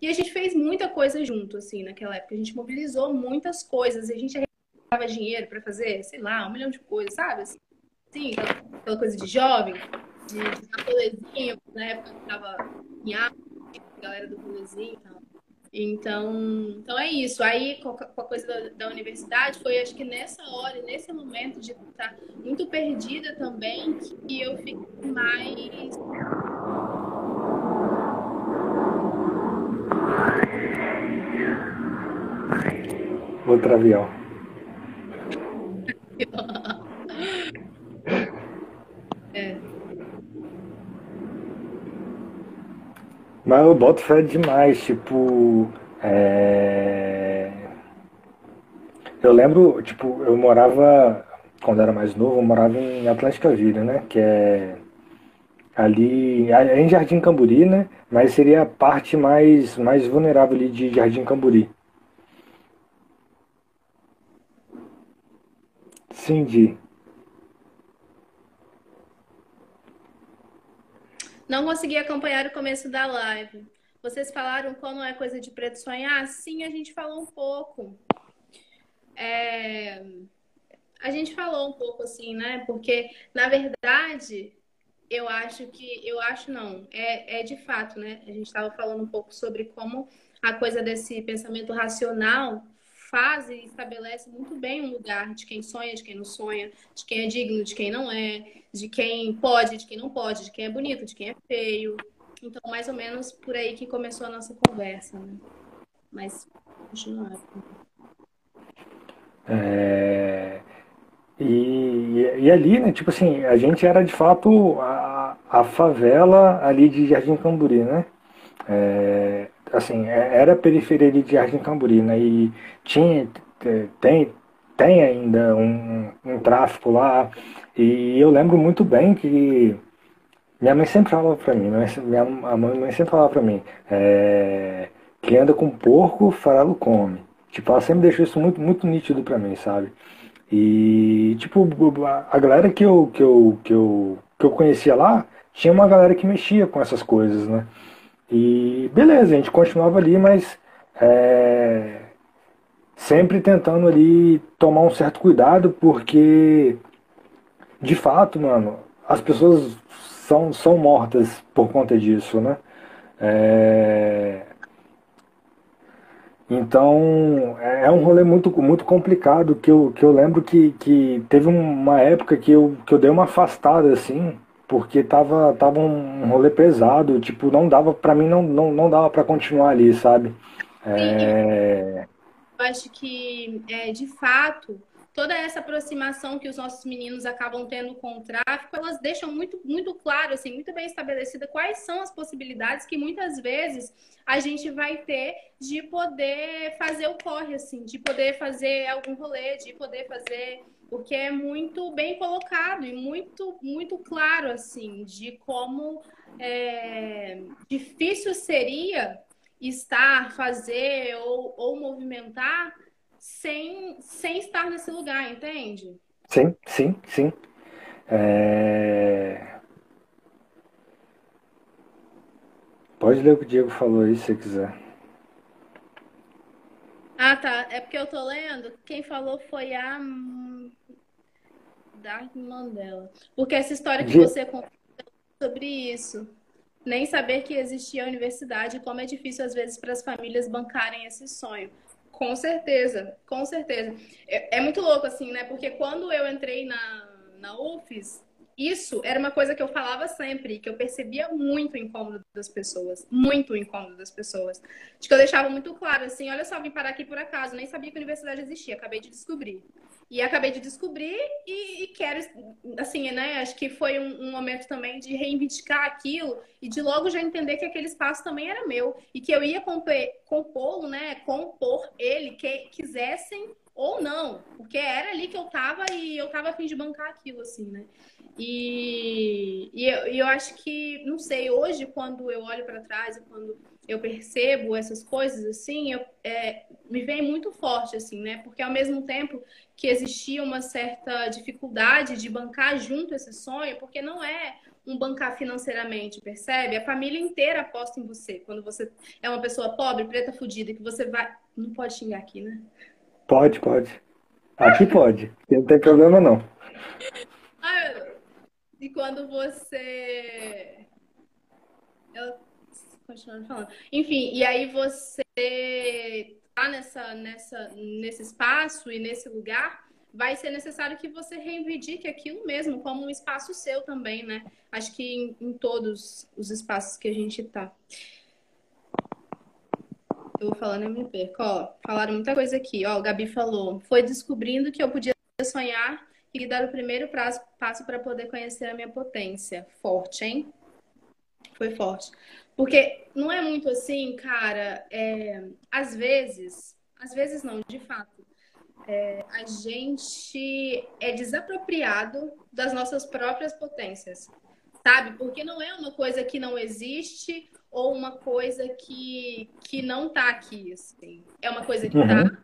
E a gente fez muita coisa junto, assim, naquela época. A gente mobilizou muitas coisas, a gente dava dinheiro para fazer, sei lá, um milhão de coisas, sabe? Assim, aquela, coisa de jovem, de, de na época que tava em a galera do rolezinho e tal. Então, então é isso. Aí, com a coisa da, da, universidade, foi acho que nessa hora, nesse momento de estar muito perdida também, que eu fiquei mais. Outro avião. é. Mas eu boto fé demais, tipo. É... Eu lembro, tipo, eu morava, quando era mais novo, eu morava em Atlântica Vila, né? Que é ali é em Jardim Camburi, né? Mas seria a parte mais, mais vulnerável ali de Jardim Camburi. Cindy. Não consegui acompanhar o começo da live. Vocês falaram como é coisa de preto sonhar? Sim, a gente falou um pouco. É... A gente falou um pouco assim, né? Porque, na verdade, eu acho que. Eu acho não. É, é de fato, né? A gente estava falando um pouco sobre como a coisa desse pensamento racional faz e estabelece muito bem um lugar de quem sonha, de quem não sonha, de quem é digno, de quem não é, de quem pode, de quem não pode, de quem é bonito, de quem é feio. Então, mais ou menos por aí que começou a nossa conversa, né? Mas, continuar. É... E, e ali, né, tipo assim, a gente era de fato a, a favela ali de Jardim Camburi, né? É, assim, é, era periferia de Jardim Camburi, né? E tinha, tem, tem ainda um, um tráfico lá. E eu lembro muito bem que minha mãe sempre falava pra mim, minha, a mãe sempre falava pra mim, é, que anda com porco, farelo come. Tipo, ela sempre deixou isso muito, muito nítido pra mim, sabe? E, tipo, a galera que eu, que eu, que eu, que eu conhecia lá, tinha uma galera que mexia com essas coisas, né? E beleza, a gente continuava ali, mas é, sempre tentando ali tomar um certo cuidado, porque de fato, mano, as pessoas são, são mortas por conta disso, né? É, então é, é um rolê muito, muito complicado que eu, que eu lembro que, que teve uma época que eu, que eu dei uma afastada assim porque tava, tava um rolê pesado, tipo, não dava, para mim não, não, não dava para continuar ali, sabe? É... Eu acho que, é, de fato, toda essa aproximação que os nossos meninos acabam tendo com o tráfico, elas deixam muito, muito claro, assim, muito bem estabelecida quais são as possibilidades que muitas vezes a gente vai ter de poder fazer o corre, assim, de poder fazer algum rolê, de poder fazer porque é muito bem colocado e muito, muito claro, assim, de como é, difícil seria estar, fazer ou, ou movimentar sem, sem estar nesse lugar, entende? Sim, sim, sim. É... Pode ler o que o Diego falou aí, se você quiser. Ah, tá. É porque eu tô lendo. Quem falou foi a Dark Mandela. Porque essa história que você contou sobre isso. Nem saber que existia a universidade como é difícil, às vezes, para as famílias bancarem esse sonho. Com certeza, com certeza. É, é, muito louco, assim, né? Porque quando eu entrei na, na UFES, isso era uma coisa que eu falava sempre, que eu percebia muito o incômodo das pessoas, muito o incômodo das pessoas. De que eu deixava muito claro, assim, olha só, vim parar aqui por acaso, nem sabia que a universidade existia, acabei de descobrir. E acabei de descobrir e, e quero, assim, né? Acho que foi um, um, momento também de reivindicar aquilo e de logo já entender que aquele espaço também era meu e que eu ia compô-lo, né? Compor ele, que quisessem ou não, porque era ali que eu tava e eu tava a fim de bancar aquilo, assim, né? E, e, eu, e eu acho que, não sei, hoje, quando eu olho para trás e quando eu percebo essas coisas, assim, eu, é, me vem muito forte, assim, né? Porque ao mesmo tempo que existia uma certa dificuldade de bancar junto esse sonho, porque não é um bancar financeiramente, percebe? A família inteira aposta em você. Quando você é uma pessoa pobre, preta, fudida, que você vai. Não pode xingar aqui, né? Pode, pode. Aqui pode. Não tem problema, não. e quando você. Eu... Continuando falando. Enfim, e aí você tá nessa, nessa, nesse espaço e nesse lugar, vai ser necessário que você reivindique aquilo mesmo como um espaço seu também, né? Acho que em, em todos os espaços que a gente tá. Vou falando perco. Ó, falaram muita coisa aqui. Ó, o Gabi falou: foi descobrindo que eu podia sonhar e dar o primeiro prazo, passo para poder conhecer a minha potência. Forte, hein? Foi forte. Porque não é muito assim, cara. É, às vezes, às vezes não, de fato, é, a gente é desapropriado das nossas próprias potências, sabe? Porque não é uma coisa que não existe ou uma coisa que, que não tá aqui, assim. É uma coisa que tá, uhum. tá,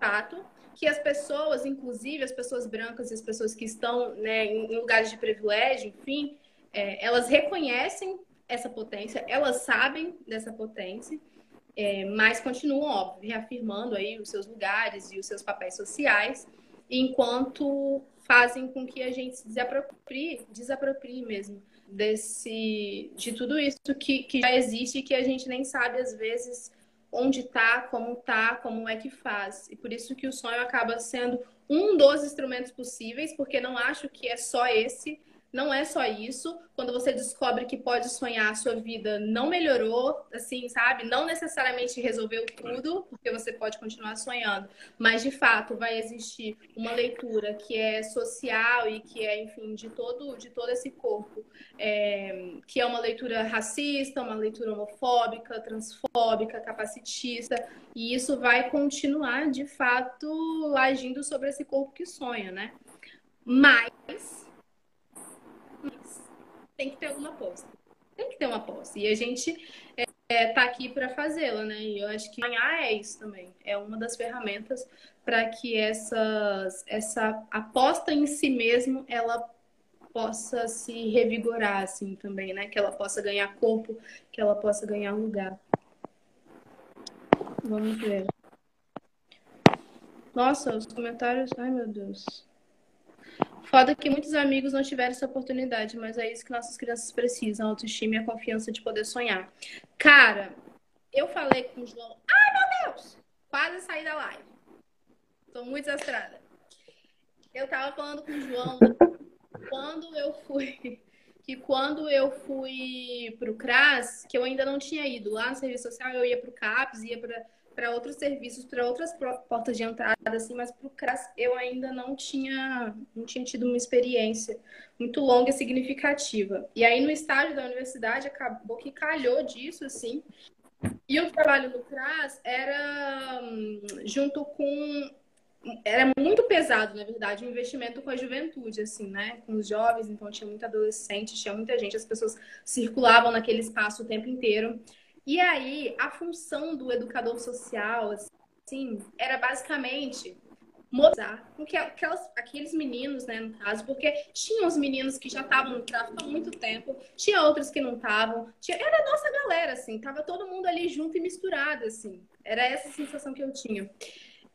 fato, que as pessoas, inclusive as pessoas brancas e as pessoas que estão né, em lugares de privilégio, enfim, é, elas reconhecem essa potência, elas sabem dessa potência, é, mas continuam, óbvio, reafirmando aí os seus lugares e os seus papéis sociais, enquanto fazem com que a gente se desaproprie, desaproprie mesmo desse, de tudo isso que, que já existe e que a gente nem sabe, às vezes, onde está, como está, como é que faz. E por isso que o sonho acaba sendo um dos instrumentos possíveis, porque não acho que é só esse, não é só isso. Quando você descobre que pode sonhar, a sua vida não melhorou, assim, sabe? Não necessariamente resolveu tudo, porque você pode continuar sonhando, mas de fato vai existir uma leitura que é social e que é, enfim, de todo, de todo esse corpo, é, que é uma leitura racista, uma leitura homofóbica, transfóbica, capacitista, e isso vai continuar, de fato, agindo sobre esse corpo que sonha, né? Mas tem que ter alguma posse. Tem que ter uma posse. E a gente é, é tá aqui para fazê-la, né? E eu acho que ganhar é isso também. É uma das ferramentas para que essas, essa aposta em si mesmo ela possa se revigorar assim também, né? Que ela possa ganhar corpo, que ela possa ganhar lugar. Vamos ver. Nossa, os comentários. Ai, meu Deus. Foda que muitos amigos não tiveram essa oportunidade, mas é isso que nossas crianças precisam: autoestima e a confiança de poder sonhar. Cara, eu falei com o João. Ai, meu Deus! Quase saí da live. Tô muito desastrada. Eu tava falando com o João quando eu fui. Que quando eu fui pro CRAS, que eu ainda não tinha ido lá no serviço social, eu ia pro CAPS, ia pra para outros serviços, para outras portas de entrada, assim, mas para o CRAS eu ainda não tinha, não tinha tido uma experiência muito longa e significativa. E aí no estágio da universidade acabou que calhou disso, assim. E o trabalho no CRAS era hum, junto com era muito pesado, na verdade, o investimento com a juventude, assim, né? Com os jovens, então tinha muito adolescente, tinha muita gente, as pessoas circulavam naquele espaço o tempo inteiro. E aí, a função do educador social, assim, era basicamente mostrar com que aquelas, aqueles meninos, né, no caso, porque tinha os meninos que já estavam no tráfico há muito tempo, tinha outros que não estavam, era a nossa galera, assim, tava todo mundo ali junto e misturado, assim. Era essa sensação que eu tinha.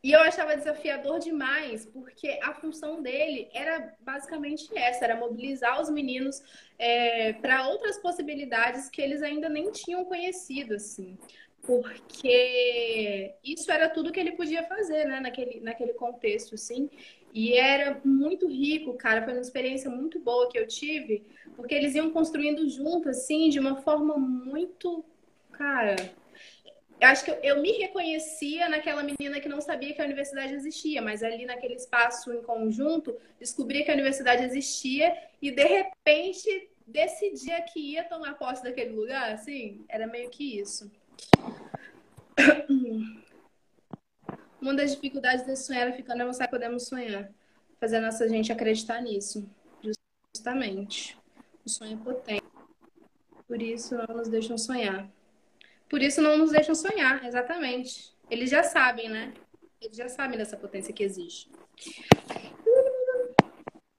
E eu achava desafiador demais, porque a função dele era basicamente essa, era mobilizar os meninos é, para outras possibilidades que eles ainda nem tinham conhecido, assim. Porque isso era tudo que ele podia fazer, né, naquele, naquele contexto, assim. E era muito rico, cara, foi uma experiência muito boa que eu tive, porque eles iam construindo junto, assim, de uma forma muito, cara, eu acho que eu, me reconhecia naquela menina que não sabia que a universidade existia, mas ali naquele espaço em conjunto, descobria que a universidade existia e de repente decidia que ia tomar posse daquele lugar, assim, era meio que isso. Uma das dificuldades desse sonhar é ficar, não sabe podemos sonhar, fazer a nossa gente acreditar nisso, justamente. O sonho é potente, por isso não nos deixam sonhar. Por isso não nos deixam sonhar, exatamente. Eles já sabem, né? Eles já sabem dessa potência que existe.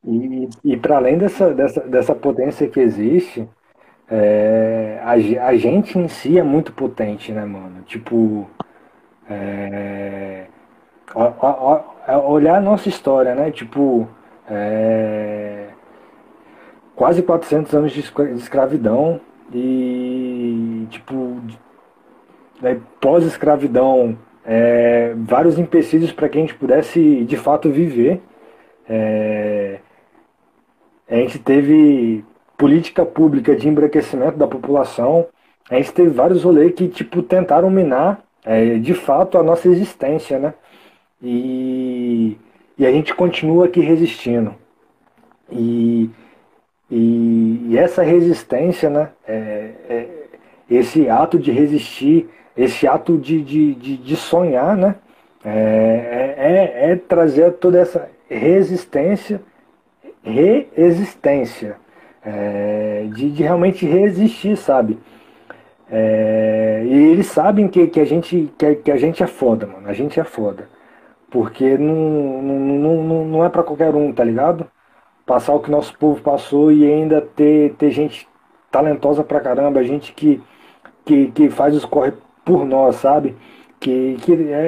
E, e para além dessa, dessa, dessa potência que existe, é, a, a, gente em si é muito potente, né, mano? Tipo, é, olhar a nossa história, né? Tipo, é, quase 400 anos de escravidão e, tipo, né, pós-escravidão, é, vários empecilhos para que a gente pudesse de fato viver. É, a gente teve política pública de embranquecimento da população, a gente teve vários rolês que tipo, tentaram minar é, de fato a nossa existência, né? E, e a gente continua aqui resistindo. E, e, e essa resistência, né? É, é, esse ato de resistir esse ato de, de, de, de sonhar, né? É, é, é, trazer toda essa resistência, reexistência, é, de, de realmente resistir, sabe? É, e eles sabem que, que, a gente, que, que, a gente é foda, mano. A gente é foda. Porque não, não, não, não é para qualquer um, tá ligado? Passar o que nosso povo passou e ainda ter, ter gente talentosa pra caramba, gente que, que, que faz os corre por nós, sabe? Que, que é,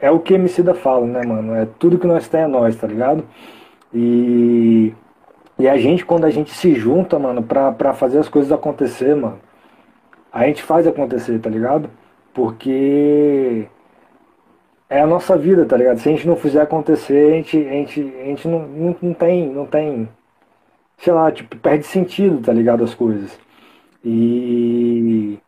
é, é o que Emicida fala, né, mano? É tudo que nós temos é nós, tá ligado? E, e a gente, quando a gente se junta, mano, pra, pra fazer as coisas acontecer, mano, a gente faz acontecer, tá ligado? Porque é a nossa vida, tá ligado? Se a gente não fizer acontecer, a gente, a gente, a gente não, não, não tem, não tem, sei lá, tipo, perde sentido, tá ligado? As coisas. E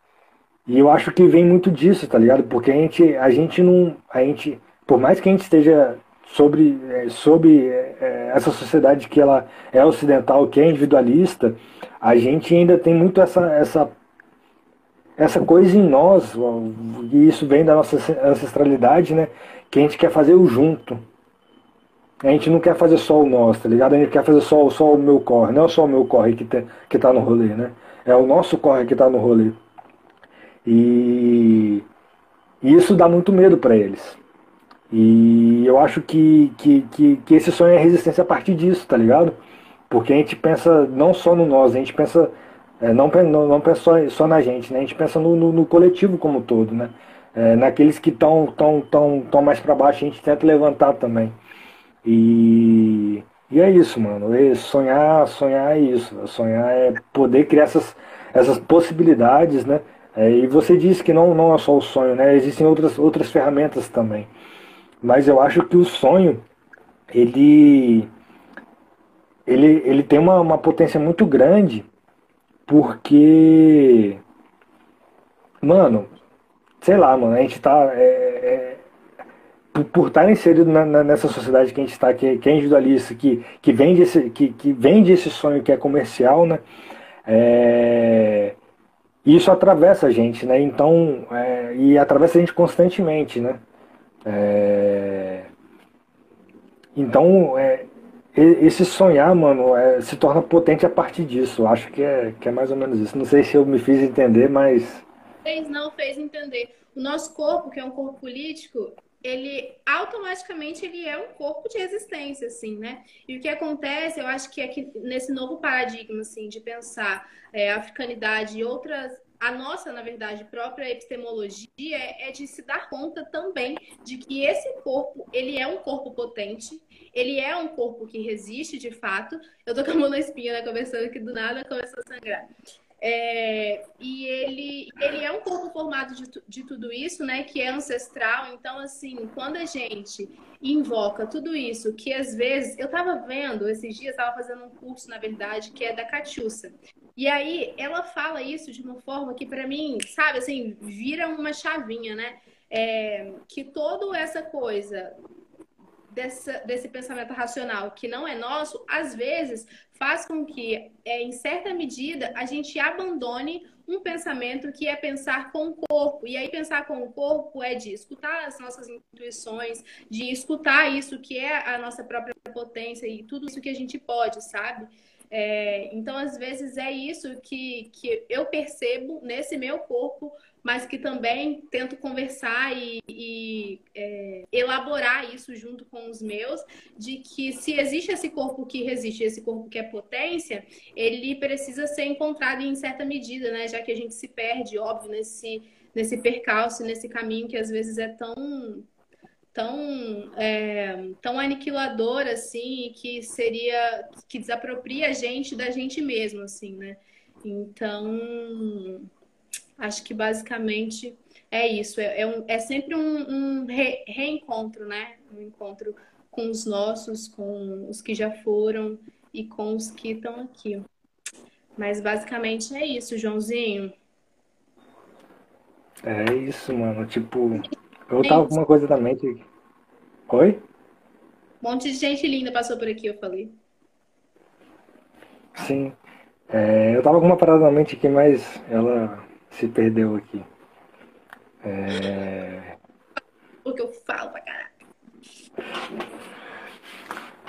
e eu acho que vem muito disso, tá ligado? Porque a gente, a gente não. A gente, por mais que a gente esteja sobre, é, sobre é, essa sociedade que ela é ocidental, que é individualista, a gente ainda tem muito essa, essa, essa coisa em nós, e isso vem da nossa ancestralidade, né? Que a gente quer fazer o junto. A gente não quer fazer só o nosso, tá ligado? A gente quer fazer só, só o meu corre, não é só o meu corre que, tem, que tá no rolê, né? É o nosso corre que tá no rolê. E, isso dá muito medo para eles. E eu acho que, que, que, que, esse sonho é resistência a partir disso, tá ligado? Porque a gente pensa não só no nós, a gente pensa, é, não, não, não pensa só, só na gente, né? a gente pensa no, no, no coletivo como um todo, né? É, naqueles que estão tão, tão, tão mais para baixo, a gente tenta levantar também. E, e é isso, mano. Sonhar, sonhar é isso. Sonhar é poder criar essas, essas possibilidades, né? É, e você disse que não, não é só o sonho, né? Existem outras, outras ferramentas também. Mas eu acho que o sonho, ele, ele, ele tem uma, uma potência muito grande, porque, mano, sei lá, mano, a gente tá. É, é, por, estar inserido na, na, nessa sociedade que a gente está, que, que é individualista, que, que, vende esse, que, que vende esse sonho que é comercial, né? É, e isso atravessa a gente, né? Então, é, e atravessa a gente constantemente, né? É, então, é, esse sonhar, mano, é, se torna potente a partir disso. Acho que é, que é mais ou menos isso. Não sei se eu me fiz entender, mas. Fez, não, fez entender. O nosso corpo, que é um corpo político, ele automaticamente ele é um corpo de resistência, assim, né? E o que acontece, eu acho que é que nesse novo paradigma, assim, de pensar é, africanidade e outras a nossa, na verdade, própria epistemologia é de se dar conta também de que esse corpo, ele é um corpo potente, ele é um corpo que resiste de fato. Eu tô com a mão na espinha, né, conversando aqui do nada, começou a sangrar. É, e ele, ele é um corpo formado de, de tudo isso, né? Que é ancestral. Então, assim, quando a gente invoca tudo isso, que às vezes eu estava vendo esses dias, estava fazendo um curso, na verdade, que é da Catiúcia. E aí ela fala isso de uma forma que, para mim, sabe, assim, vira uma chavinha, né? É, que toda essa coisa dessa, desse pensamento racional que não é nosso, às vezes faz com que, é, em certa medida, a gente abandone um pensamento que é pensar com o corpo. E aí, pensar com o corpo é de escutar as nossas intuições, de escutar isso que é a nossa própria potência e tudo isso que a gente pode, sabe? É, então, às vezes, é isso que, que eu percebo nesse meu corpo mas que também tento conversar e, e é, elaborar isso junto com os meus, de que se existe esse corpo que resiste, esse corpo que é potência, ele precisa ser encontrado em certa medida, né? Já que a gente se perde, óbvio, nesse, nesse percalço, nesse caminho que às vezes é tão tão é, tão aniquilador assim que seria que desapropria a gente da gente mesmo assim né então Acho que basicamente é isso. É, é, um, é sempre um, um re, reencontro, né? Um encontro com os nossos, com os que já foram e com os que estão aqui. Mas basicamente é isso, Joãozinho. É isso, mano. Tipo, eu tava com uma coisa na mente. Oi? Um monte de gente linda passou por aqui, eu falei. Sim. É, eu tava com uma parada na mente aqui, mas ela se perdeu aqui. É... Porque eu falo pra caraca.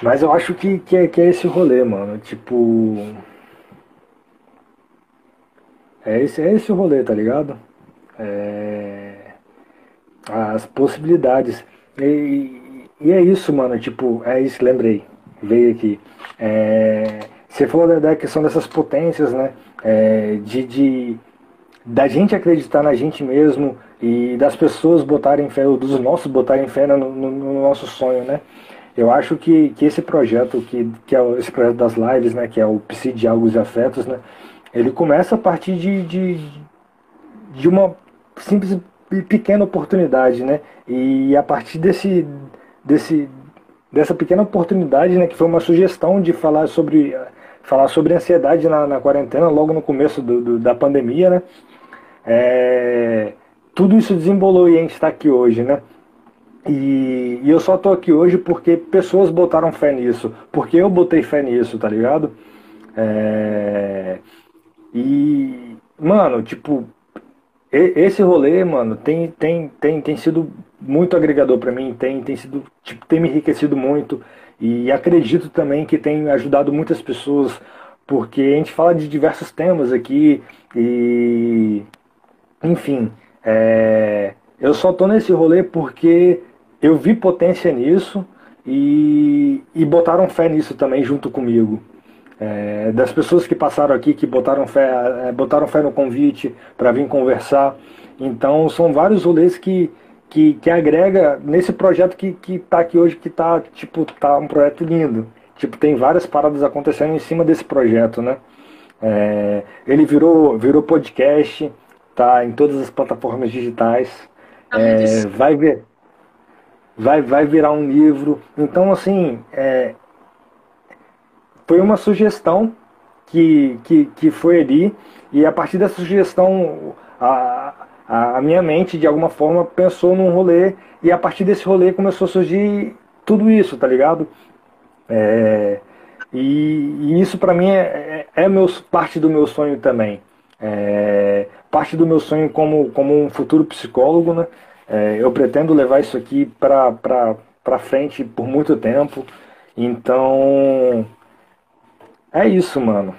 Mas eu acho que, que, é, que é esse rolê, mano. Tipo. É esse, é esse o rolê, tá ligado? É... As possibilidades. E, e, é isso, mano. Tipo, é isso, lembrei. Veio aqui. É... Você falou da, da questão dessas potências, né? É, de, de da gente acreditar na gente mesmo e das pessoas botarem fé, dos nossos botarem fé no, no, no nosso sonho, né? Eu acho que, que esse projeto, que, que é esse projeto das lives, né, que é o Psi Diálogos e Afetos, né, ele começa a partir de, de, de uma simples e pequena oportunidade, né? E a partir desse, desse, dessa pequena oportunidade, né, que foi uma sugestão de falar sobre falar sobre ansiedade na, na quarentena, logo no começo do, do, da pandemia, né? É, tudo isso desembolou e a gente está aqui hoje, né? E, e eu só tô aqui hoje porque pessoas botaram fé nisso, porque eu botei fé nisso, tá ligado? É, e, mano, tipo, esse rolê, mano, tem, tem, tem, tem sido muito agregador para mim, tem, tem sido, tipo, tem me enriquecido muito e acredito também que tem ajudado muitas pessoas, porque a gente fala de diversos temas aqui e enfim, é, eu só tô nesse rolê porque eu vi potência nisso e, e botaram fé nisso também junto comigo. É, das pessoas que passaram aqui, que botaram fé, é, botaram fé no convite para vir conversar. Então são vários rolês que, que, que agrega nesse projeto que, que tá aqui hoje, que tá, tipo, tá um projeto lindo. Tipo, tem várias paradas acontecendo em cima desse projeto, né? É, ele virou, virou podcast, tá em todas as plataformas digitais. Ah, é, vai ver, vai, vai virar um livro. Então, assim, é, foi uma sugestão que, que, que foi ali, e a partir dessa sugestão, a, a, a minha mente, de alguma forma, pensou num rolê, e a partir desse rolê começou a surgir tudo isso, tá ligado? É, e, e, isso para mim é, é, é meu, parte do meu sonho também. É, parte do meu sonho como, como um futuro psicólogo, né? É, eu pretendo levar isso aqui para frente por muito tempo. Então, é isso, mano.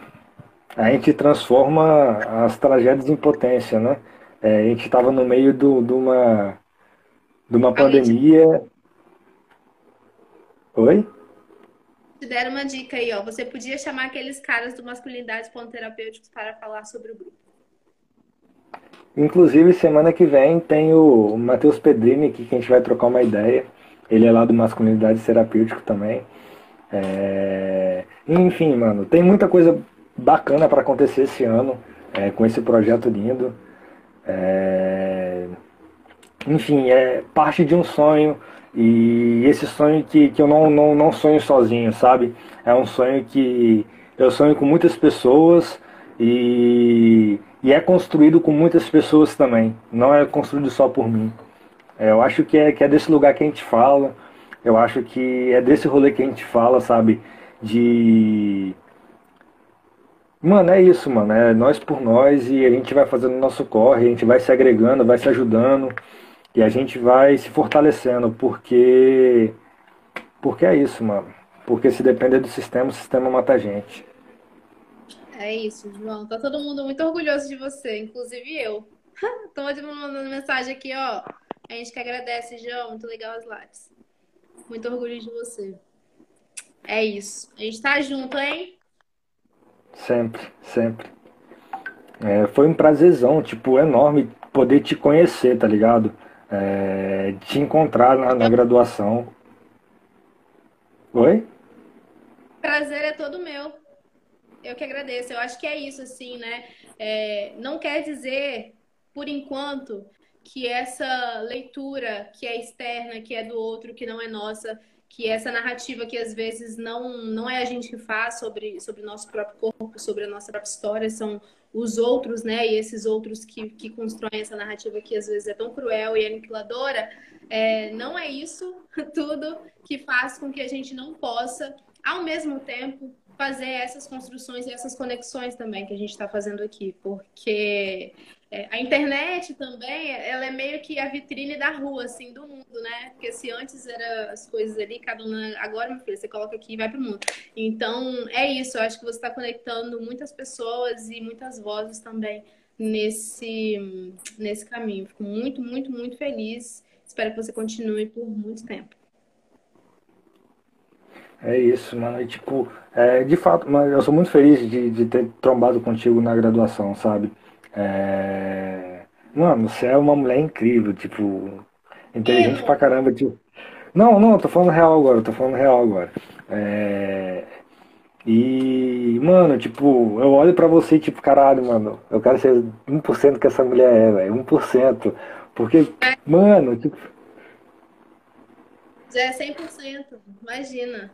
A gente transforma as tragédias em potência, né? É, a gente estava no meio do, de uma, de uma pandemia. Oi? Te deram uma dica aí, ó. Você podia chamar aqueles caras do Masculinidades Terapêuticos para falar sobre o grupo. Inclusive, semana que vem tem o Matheus Pedrini aqui que a gente vai trocar uma ideia. Ele é lá do Masculinidade Terapêutico também. É... Enfim, mano, tem muita coisa bacana para acontecer esse ano é, com esse projeto lindo. É... Enfim, é parte de um sonho e esse sonho que, que eu não, não, não sonho sozinho, sabe? É um sonho que eu sonho com muitas pessoas e, e é construído com muitas pessoas também. Não é construído só por mim. É, eu acho que é, que é desse lugar que a gente fala. Eu acho que é desse rolê que a gente fala, sabe? De. Mano, é isso, mano. É nós por nós e a gente vai fazendo o nosso corre, a gente vai se agregando, vai se ajudando e a gente vai se fortalecendo, porque. Porque é isso, mano. Porque se depender do sistema, o sistema mata a gente. É isso, João. Tá todo mundo muito orgulhoso de você, inclusive eu. Tô mandando mensagem aqui, ó. A gente que agradece, João. Muito legal as lives. Muito orgulho de você. É isso. A gente tá junto, hein? Sempre, sempre. É, foi um prazerzão, tipo, enorme poder te conhecer, tá ligado? É, te encontrar na, na graduação. Oi? Prazer é todo meu. Eu que agradeço. Eu acho que é isso, assim, né? É, não quer dizer, por enquanto, que essa leitura que é externa, que é do outro, que não é nossa, que essa narrativa que às vezes não, não é a gente que faz sobre, sobre o nosso próprio corpo, sobre a nossa própria história, são os outros, né? E esses outros que, que constroem essa narrativa que às vezes é tão cruel e aniquiladora, é, não é isso tudo que faz com que a gente não possa, ao mesmo tempo, fazer essas construções e essas conexões também que a gente está fazendo aqui, porque é, a internet também, ela é meio que a vitrine da rua, assim, do mundo, né? Porque se antes era as coisas ali, cada um. Agora, meu filho, você coloca aqui e vai pro mundo. Então, é isso. Eu acho que você está conectando muitas pessoas e muitas vozes também nesse, nesse caminho. Fico muito, muito, muito feliz. Espero que você continue por muito tempo. É isso, mano. E, tipo, é, de fato, mas eu sou muito feliz de, de ter trombado contigo na graduação, sabe? É... Mano, você é uma mulher incrível, tipo, inteligente pra caramba, tipo. Não, não, eu tô falando real agora, eu tô falando real agora. É... E, mano, tipo, eu olho pra você e, tipo, caralho, mano, eu quero ser 1% que essa mulher é, velho, 1%. Porque, mano, tipo. Já é 100%, imagina.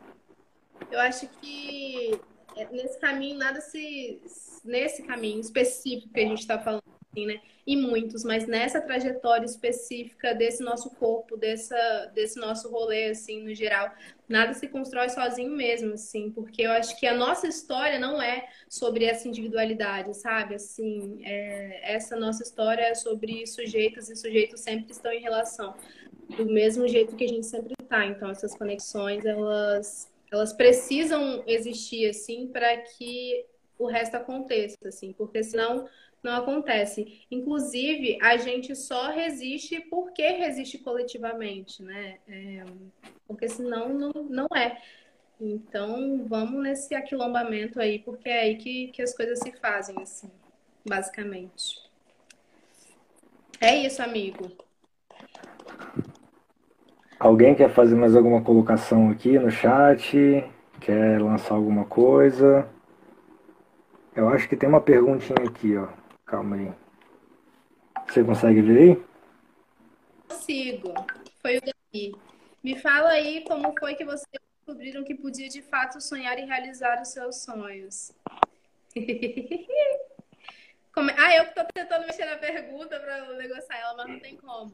Eu acho que é, nesse caminho nada se nesse caminho específico que a gente está falando assim, né e muitos mas nessa trajetória específica desse nosso corpo dessa desse nosso rolê assim no geral nada se constrói sozinho mesmo assim porque eu acho que a nossa história não é sobre essa individualidade sabe? Assim é, essa nossa história é sobre sujeitos e sujeitos sempre estão em relação do mesmo jeito que a gente sempre está então essas conexões elas elas precisam existir assim para que o resto aconteça, assim, porque senão não acontece. Inclusive, a gente só resiste porque resiste coletivamente, né? É, porque senão não, não é. Então, vamos nesse aquilombamento aí, porque é aí que, que as coisas se fazem, assim, basicamente. É isso, amigo. Alguém quer fazer mais alguma colocação aqui no chat? Quer lançar alguma coisa? Eu acho que tem uma perguntinha aqui, ó. Calma aí. Você consegue ver aí? Consigo. Foi o Davi. Me fala aí como foi que vocês descobriram que podia de fato sonhar e realizar os seus sonhos. como... Ah, eu que tô tentando mexer na pergunta para negociar ela, mas não tem como.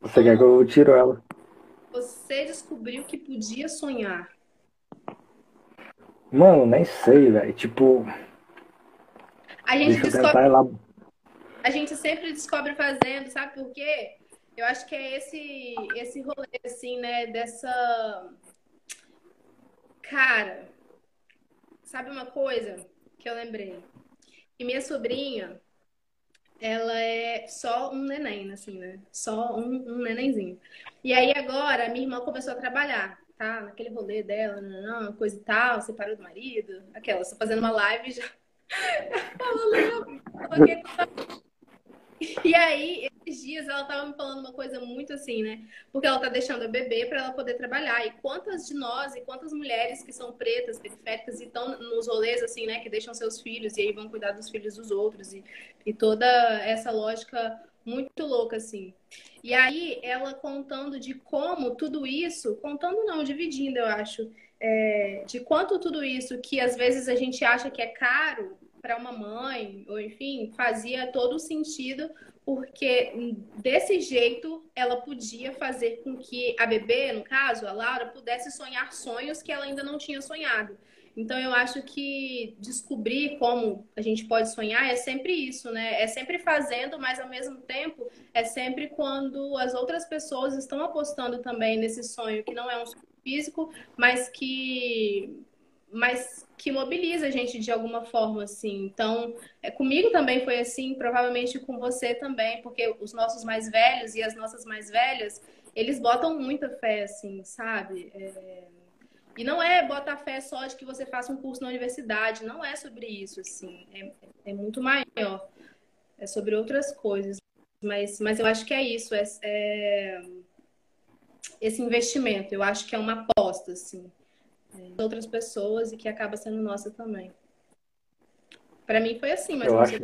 Você quer que eu tiro ela? Você descobriu que podia sonhar? Mano, nem sei, velho. Tipo. A gente descobre. Lá... A gente sempre descobre fazendo, sabe por quê? Eu acho que é esse, esse rolê, assim, né? Dessa. Cara, sabe uma coisa que eu lembrei? Que minha sobrinha, ela é só um neném, assim, né? Só um, um nenenzinho. E aí agora, minha irmã começou a trabalhar, tá? Naquele rolê dela, não, não, coisa e tal, separou do marido, aquela, só fazendo uma live já. E aí, esses dias ela tava me falando uma coisa muito assim, né? Porque ela tá deixando a bebê para ela poder trabalhar. E quantas de nós e quantas mulheres que são pretas, periféricas e estão nos rolês assim, né, que deixam seus filhos e aí vão cuidar dos filhos dos outros e, e toda essa lógica muito louca assim. E aí ela contando de como tudo isso, contando não, dividindo, eu acho, é, de quanto tudo isso que às vezes a gente acha que é caro para uma mãe, ou enfim, fazia todo sentido, porque desse jeito ela podia fazer com que a bebê, no caso, a Laura, pudesse sonhar sonhos que ela ainda não tinha sonhado. Então eu acho que descobrir como a gente pode sonhar é sempre isso, né? É sempre fazendo, mas ao mesmo tempo é sempre quando as outras pessoas estão apostando também nesse sonho que não é um sonho físico, mas que mas que mobiliza a gente de alguma forma, assim. Então, é, comigo também foi assim, provavelmente com você também, porque os nossos mais velhos e as nossas mais velhas, eles botam muita fé, assim, sabe? É... E não é botar fé só de que você faça um curso na universidade, não é sobre isso, assim. É, é muito maior. É sobre outras coisas. Mas, mas eu acho que é isso, é, é esse investimento. Eu acho que é uma aposta, assim outras pessoas e que acaba sendo nossa também. Para mim foi assim, mas eu não acho...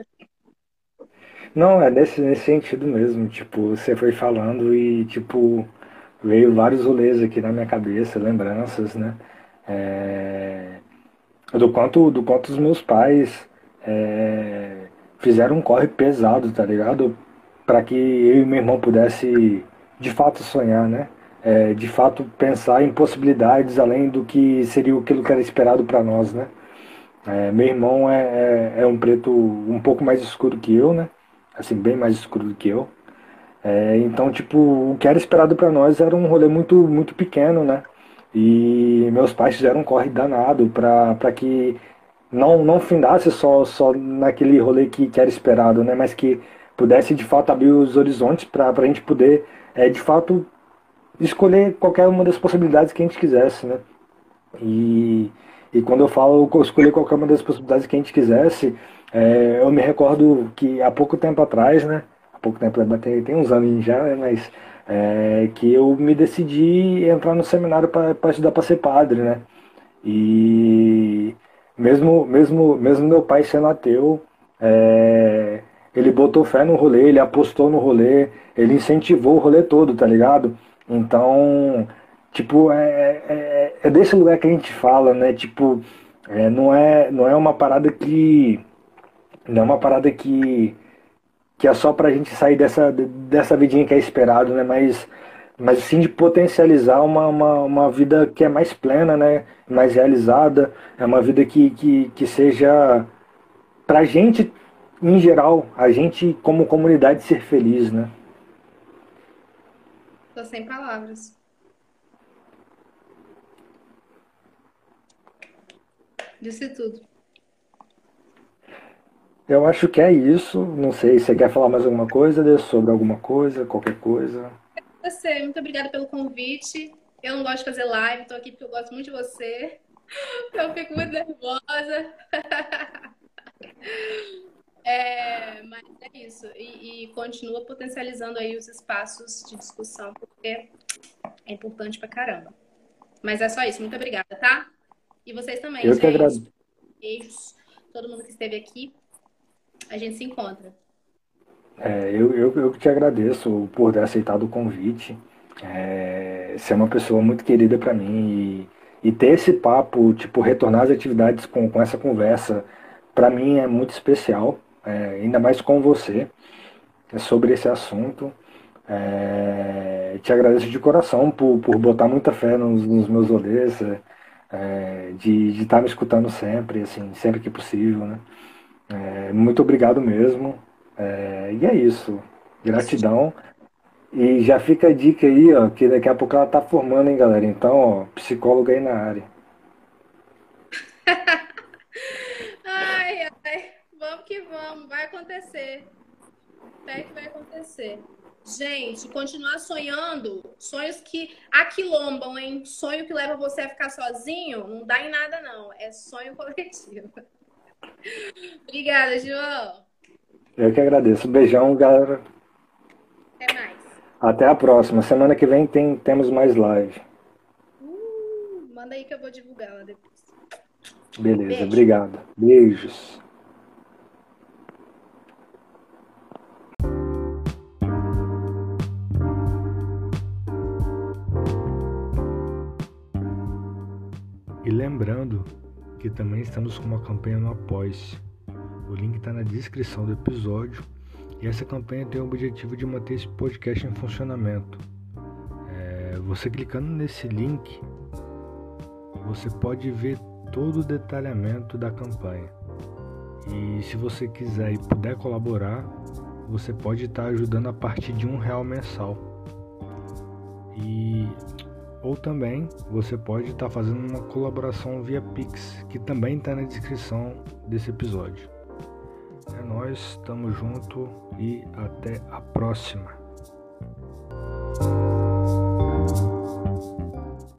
Não, é nesse, nesse sentido mesmo. Tipo, você foi falando e, tipo, veio vários rolês aqui na minha cabeça, lembranças, né? É... Do quanto, do quanto os meus pais é... fizeram um corre pesado, tá ligado? Para que eu e meu irmão pudesse de fato sonhar, né? É, de fato pensar em possibilidades além do que seria aquilo que era esperado para nós, né? É, meu irmão é, é, é, um preto um pouco mais escuro que eu, né? Assim, bem mais escuro do que eu. É, então, tipo, o que era esperado para nós era um rolê muito, muito pequeno, né? E meus pais fizeram um corre danado para que não, não findasse só, só naquele rolê que, que era esperado, né? Mas que pudesse, de fato, abrir os horizontes para a gente poder, é, de fato, escolher qualquer uma das possibilidades que a gente quisesse, né? E, e quando eu falo escolher qualquer uma das possibilidades que a gente quisesse, é, eu me recordo que há pouco tempo atrás, né? Há pouco tempo, tem, tem uns anos já, né? Mas é, que eu me decidi entrar no seminário para estudar para ser padre, né? E mesmo, mesmo, mesmo meu pai sendo ateu, é, ele botou fé no rolê, ele apostou no rolê, ele incentivou o rolê todo, tá ligado? Então, tipo, é, é, é, desse lugar que a gente fala, né? Tipo, é, não, é, não é uma parada que. Não é uma parada que. que é só pra gente sair dessa, dessa vidinha que é esperado, né? Mas, mas sim de potencializar uma, uma, uma vida que é mais plena, né? Mais realizada. É uma vida que, que, que seja. Pra gente, em geral, a gente como comunidade ser feliz, né? Tô sem palavras. Disse tudo. Eu acho que é isso. Não sei se você quer falar mais alguma coisa sobre alguma coisa, qualquer coisa. Você, muito obrigada pelo convite. Eu não gosto de fazer live, estou aqui porque eu gosto muito de você. Eu fico muito nervosa. É, mas é isso. E, e, continua potencializando aí os espaços de discussão, porque é importante pra caramba. Mas é só isso. Muito obrigada, tá? E vocês também, Eu gente. Que agradeço. Beijos. Todo mundo que esteve aqui. A gente se encontra. É, eu, eu, eu te agradeço por ter aceitado o convite. É, você é uma pessoa muito querida para mim e, e ter esse papo, tipo, retornar às atividades com, com essa conversa, para mim é muito especial é, ainda mais com você, é sobre esse assunto. É, te agradeço de coração por, por botar muita fé nos, nos meus rolês, é, é de estar tá me escutando sempre, assim, sempre que possível, né? É, muito obrigado mesmo. É, e é isso. Gratidão. E já fica a dica aí, ó, que daqui a pouco ela tá formando, hein, galera? Então, ó, psicóloga aí na área. que vamos. Vai acontecer. Até que vai acontecer. Gente, continuar sonhando, sonhos que aquilombam, hein? Sonho que leva você a ficar sozinho, não dá em nada, não. É sonho coletivo. Obrigada, João. Eu que agradeço. Beijão, galera. Até mais. Até a próxima. Semana que vem tem, temos mais live. Uh, manda aí que eu vou divulgar lá depois. Beleza, Beijo. obrigado. Beijos. Lembrando que também estamos com uma campanha no Apoia-se. O link está na descrição do episódio e essa campanha tem o objetivo de manter esse podcast em funcionamento. É, você clicando nesse link, você pode ver todo o detalhamento da campanha. E se você quiser e puder colaborar, você pode estar ajudando a partir de um real mensal. E ou também você pode estar fazendo uma colaboração via Pix, que também está na descrição desse episódio. É nós, estamos junto e até a próxima.